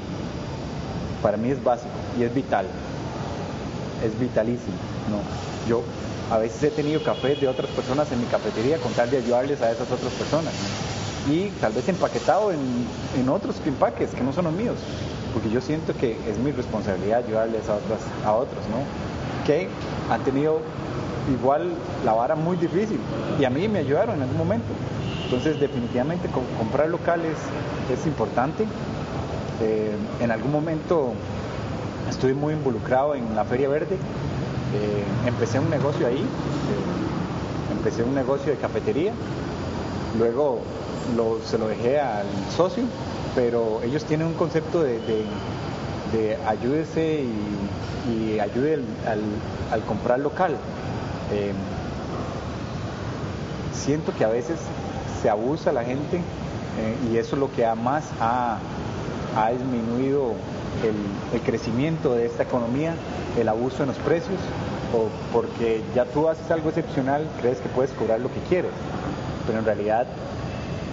para mí es básico y es vital es vitalísimo. ¿no? Yo a veces he tenido cafés de otras personas en mi cafetería con tal de ayudarles a esas otras personas. Y tal vez empaquetado en, en otros empaques que no son los míos. Porque yo siento que es mi responsabilidad ayudarles a, otras, a otros, ¿no? Que han tenido igual la vara muy difícil. Y a mí me ayudaron en algún momento. Entonces definitivamente co- comprar locales es importante. Eh, en algún momento estuve muy involucrado en la Feria Verde. Eh, empecé un negocio ahí, eh, empecé un negocio de cafetería. Luego se lo dejé al socio, pero ellos tienen un concepto de, de- de ayúdese y, y ayude al, comprar local. Eh, siento que a veces se abusa la gente y eso es lo que más ha, ha disminuido el, crecimiento de esta economía, el abuso en los precios, o porque ya tú haces algo excepcional, crees que puedes cobrar lo que quieres, pero en realidad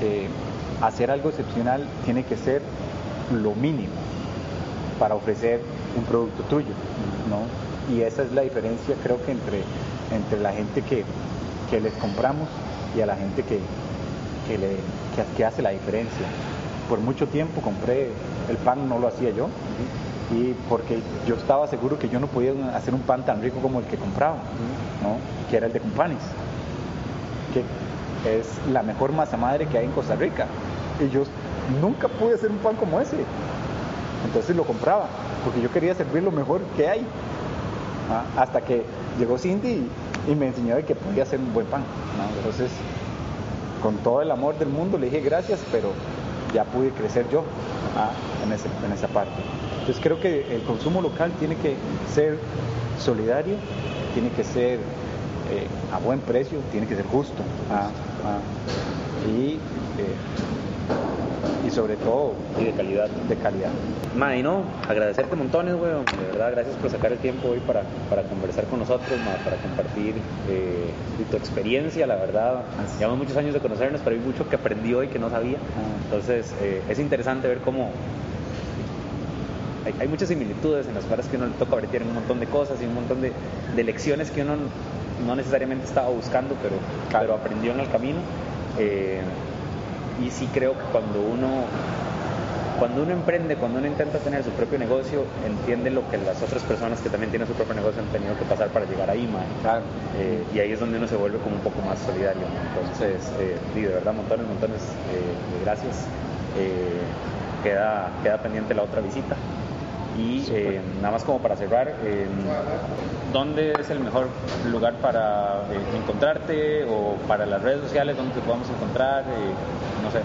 eh, hacer algo excepcional tiene que ser lo mínimo para ofrecer un producto tuyo, ¿no? Y esa es la diferencia creo que entre, entre la gente que, que les compramos y a la gente que, que hace la diferencia. Por mucho tiempo compré el pan, no lo hacía yo, y porque yo estaba seguro que yo no podía hacer un pan tan rico como el que compraba, ¿no? que era el de Companis, que es la mejor masa madre que hay en Costa Rica. Y yo nunca pude hacer un pan como ese. Entonces lo compraba, porque yo quería servir lo mejor que hay. ¿ah? Hasta que llegó Cindy y, y me enseñó de que podía hacer un buen pan. ¿no? Entonces, con todo el amor del mundo le dije gracias, pero ya pude crecer yo ¿ah? en, ese- en esa parte. Entonces creo que el consumo local tiene que ser solidario, tiene que ser eh, a buen precio, tiene que ser justo. ¿ah? ¿ah? Y, eh, y sobre todo Y de calidad. de calidad. Ma, y no, agradecerte montones, weón. De verdad, gracias por sacar el tiempo hoy para, para conversar con nosotros, ma, para compartir eh, tu experiencia, la verdad. Llevamos muchos años de conocernos, pero hay mucho que aprendí hoy que no sabía. Ah. Entonces, eh, es interesante ver cómo hay, hay muchas similitudes en las cuales que uno le toca bretear un montón de cosas y un montón de, de lecciones que uno no necesariamente estaba buscando, pero, Claro. pero aprendió en el camino. Eh, y sí creo que cuando uno cuando uno emprende, cuando uno intenta tener su propio negocio, entiende lo que las otras personas que también tienen su propio negocio han tenido que pasar para llegar ahí, man. Claro. Eh, y ahí es donde uno se vuelve como un poco más solidario. ¿no? Entonces, eh, de verdad, montones, montones eh, de gracias. Eh, queda, queda pendiente la otra visita. Y eh, nada más como para cerrar, eh, ¿dónde es el mejor lugar para eh, encontrarte o para las redes sociales donde te podamos encontrar? Eh, no sé,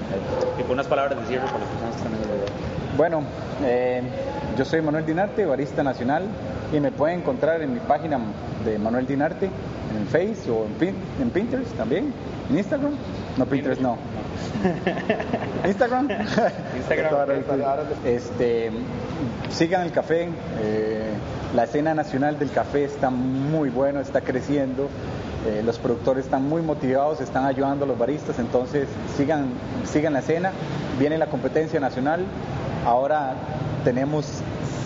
tipo unas palabras de cierre para las personas que están en el video. Bueno, eh, yo soy Manuel Dinarte, barista nacional, y me pueden encontrar en mi página de Manuel Dinarte, en Face o en, Pin- en Pinterest también, en Instagram. No, Pinterest no. Instagram. Instagram. Este, sigan el café. eh, la escena nacional del café está muy bueno, está creciendo. eh, los productores están muy motivados, están ayudando a los baristas, entonces sigan, sigan la escena. Viene la competencia nacional. Ahora tenemos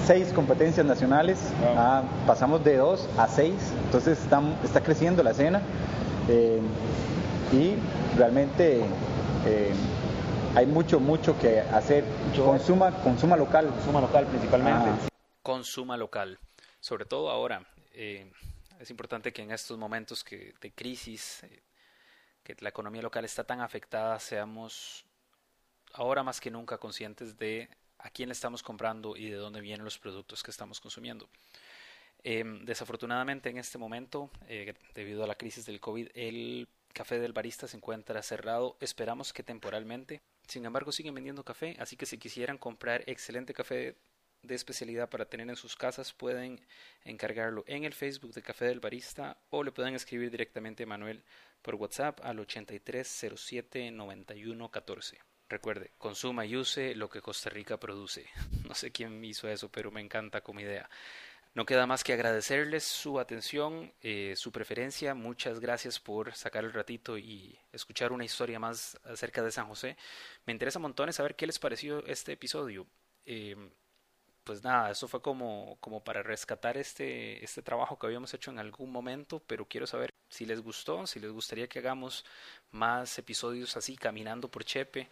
seis competencias nacionales. Wow. Ah, pasamos de dos a seis, entonces está, está creciendo la escena. eh, y realmente eh, hay mucho, mucho que hacer. Consuma, consuma local. Consuma local principalmente. Ah. consuma local. Sobre todo ahora, eh, es importante que en estos momentos que, de crisis, eh, que la economía local está tan afectada, seamos ahora más que nunca conscientes de a quién le estamos comprando y de dónde vienen los productos que estamos consumiendo. Eh, desafortunadamente en este momento, eh, debido a la crisis del COVID, el café del barista se encuentra cerrado. Esperamos que temporalmente. Sin embargo, siguen vendiendo café, así que si quisieran comprar excelente café de especialidad para tener en sus casas, pueden encargarlo en el Facebook de Café del Barista o le pueden escribir directamente a Manuel por WhatsApp al 83079114. Recuerde, consuma y use lo que Costa Rica produce. No sé quién hizo eso, pero me encanta como idea. No queda más que agradecerles su atención, eh, su preferencia. Muchas gracias por sacar el ratito y escuchar una historia más acerca de San José. Me interesa montones saber qué les pareció este episodio. Eh, pues nada, eso fue como, como para rescatar este, este trabajo que habíamos hecho en algún momento, pero quiero saber si les gustó, si les gustaría que hagamos más episodios así, caminando por Chepe.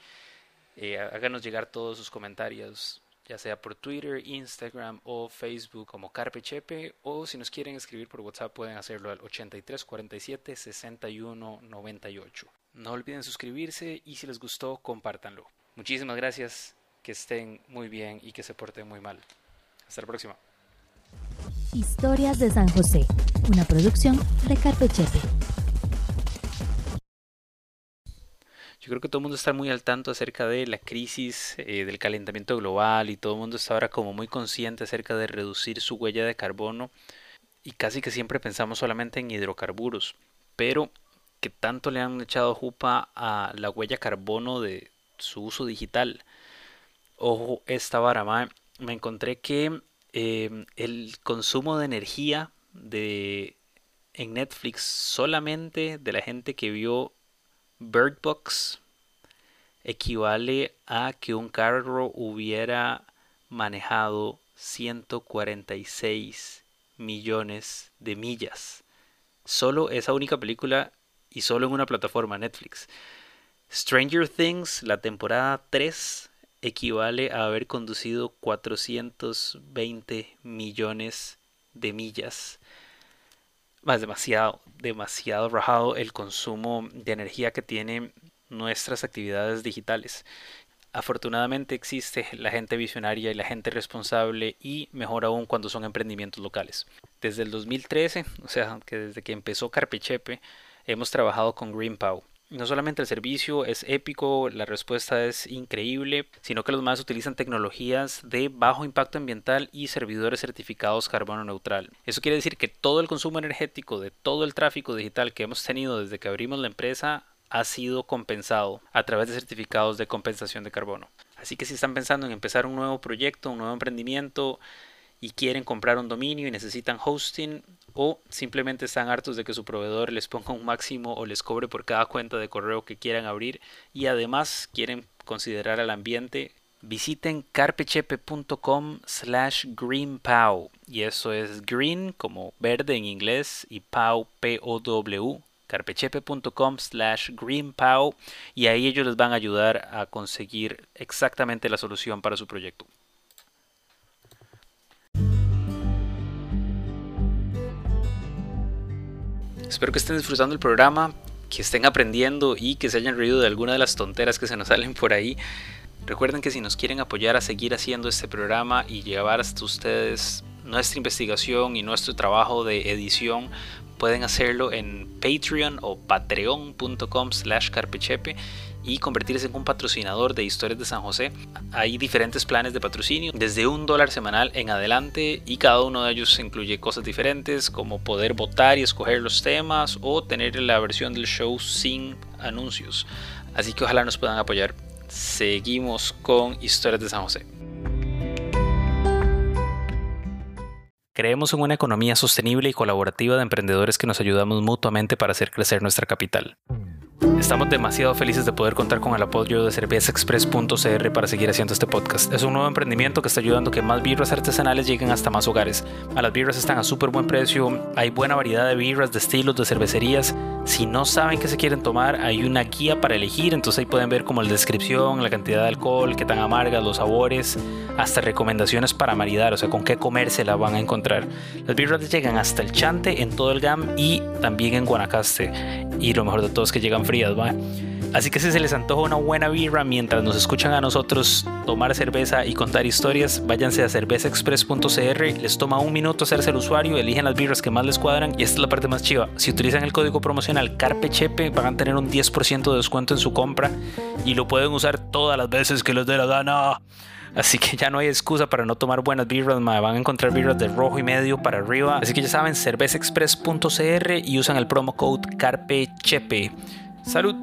Eh, háganos llegar todos sus comentarios, ya sea por Twitter, Instagram o Facebook como Carpe Chepe, o si nos quieren escribir por WhatsApp pueden hacerlo al 83 47 61 98. No olviden suscribirse y si les gustó, compártanlo. Muchísimas gracias, que estén muy bien y que se porten muy mal. Hasta la próxima. Historias de San José, una producción de Carpe Chepe. Yo creo que todo el mundo está muy al tanto acerca de la crisis eh, del calentamiento global y todo el mundo está ahora como muy consciente acerca de reducir su huella de carbono y casi que siempre pensamos solamente en hidrocarburos, pero que tanto le han echado jupa a la huella carbono de su uso digital. Ojo, esta vara, mae, me encontré que eh, el consumo de energía de en Netflix solamente de la gente que vio Bird Box equivale a que un carro hubiera manejado 146 millones de millas. Solo esa única película y solo en una plataforma Netflix. Stranger Things, la temporada 3, equivale a haber conducido 420 millones de millas. Más demasiado, demasiado rajado el consumo de energía que tienen nuestras actividades digitales. afortunadamente existe la gente visionaria y la gente responsable y mejor aún cuando son emprendimientos locales. Desde el 2013, o sea, que desde que empezó Carpechepe, hemos trabajado con GreenPow. No solamente el servicio es épico, la respuesta es increíble, sino que los más utilizan tecnologías de bajo impacto ambiental y servidores certificados carbono neutral. Eso quiere decir que todo el consumo energético de todo el tráfico digital que hemos tenido desde que abrimos la empresa ha sido compensado a través de certificados de compensación de carbono. Así que si están pensando en empezar un nuevo proyecto, un nuevo emprendimiento y quieren comprar un dominio y necesitan hosting, o simplemente están hartos de que su proveedor les ponga un máximo o les cobre por cada cuenta de correo que quieran abrir y además quieren considerar al ambiente, visiten carpechepe.com slash greenpow y eso es green como verde en inglés y pow p-o-w carpechepe.com slash greenpow y ahí ellos les van a ayudar a conseguir exactamente la solución para su proyecto. Espero que estén disfrutando el programa, que estén aprendiendo y que se hayan reído de alguna de las tonteras que se nos salen por ahí. Recuerden que si nos quieren apoyar a seguir haciendo este programa y llevar hasta ustedes nuestra investigación y nuestro trabajo de edición, pueden hacerlo en Patreon o patreon.com slash carpechepe y convertirse en un patrocinador de Historias de San José. Hay diferentes planes de patrocinio, desde un dólar semanal en adelante y cada uno de ellos incluye cosas diferentes como poder votar y escoger los temas o tener la versión del show sin anuncios. Así que ojalá nos puedan apoyar. Seguimos con Historias de San José. Creemos en una economía sostenible y colaborativa de emprendedores que nos ayudamos mutuamente para hacer crecer nuestra capital. Estamos demasiado felices de poder contar con el apoyo de cervezaexpress.cr para seguir haciendo este podcast. Es un nuevo emprendimiento que está ayudando que más birras artesanales lleguen hasta más hogares. Las birras están a súper buen precio, hay buena variedad de birras, de estilos, de cervecerías. Si no saben qué se quieren tomar, hay una guía para elegir, entonces ahí pueden ver como la descripción, la cantidad de alcohol, qué tan amargas, los sabores, hasta recomendaciones para maridar, o sea, con qué comer se la van a encontrar. Las birras llegan hasta el Chante en todo el GAM y también en Guanacaste. Y lo mejor de todo es que llegan frías, ¿va? Así que si se les antoja una buena birra mientras nos escuchan a nosotros tomar cerveza y contar historias, váyanse a cervezaexpress.cr, les toma un minuto hacerse el usuario, eligen las birras que más les cuadran y esta es la parte más chiva. Si utilizan el código promocional CARPECHEPE van a tener un 10% de descuento en su compra y lo pueden usar todas las veces que les dé la gana. Así que ya no hay excusa para no tomar buenas birras, van a encontrar birras de rojo y medio para arriba. Así que ya saben, cervezaexpress.cr y usan el promo code CARPECHEPE. ¡Salud!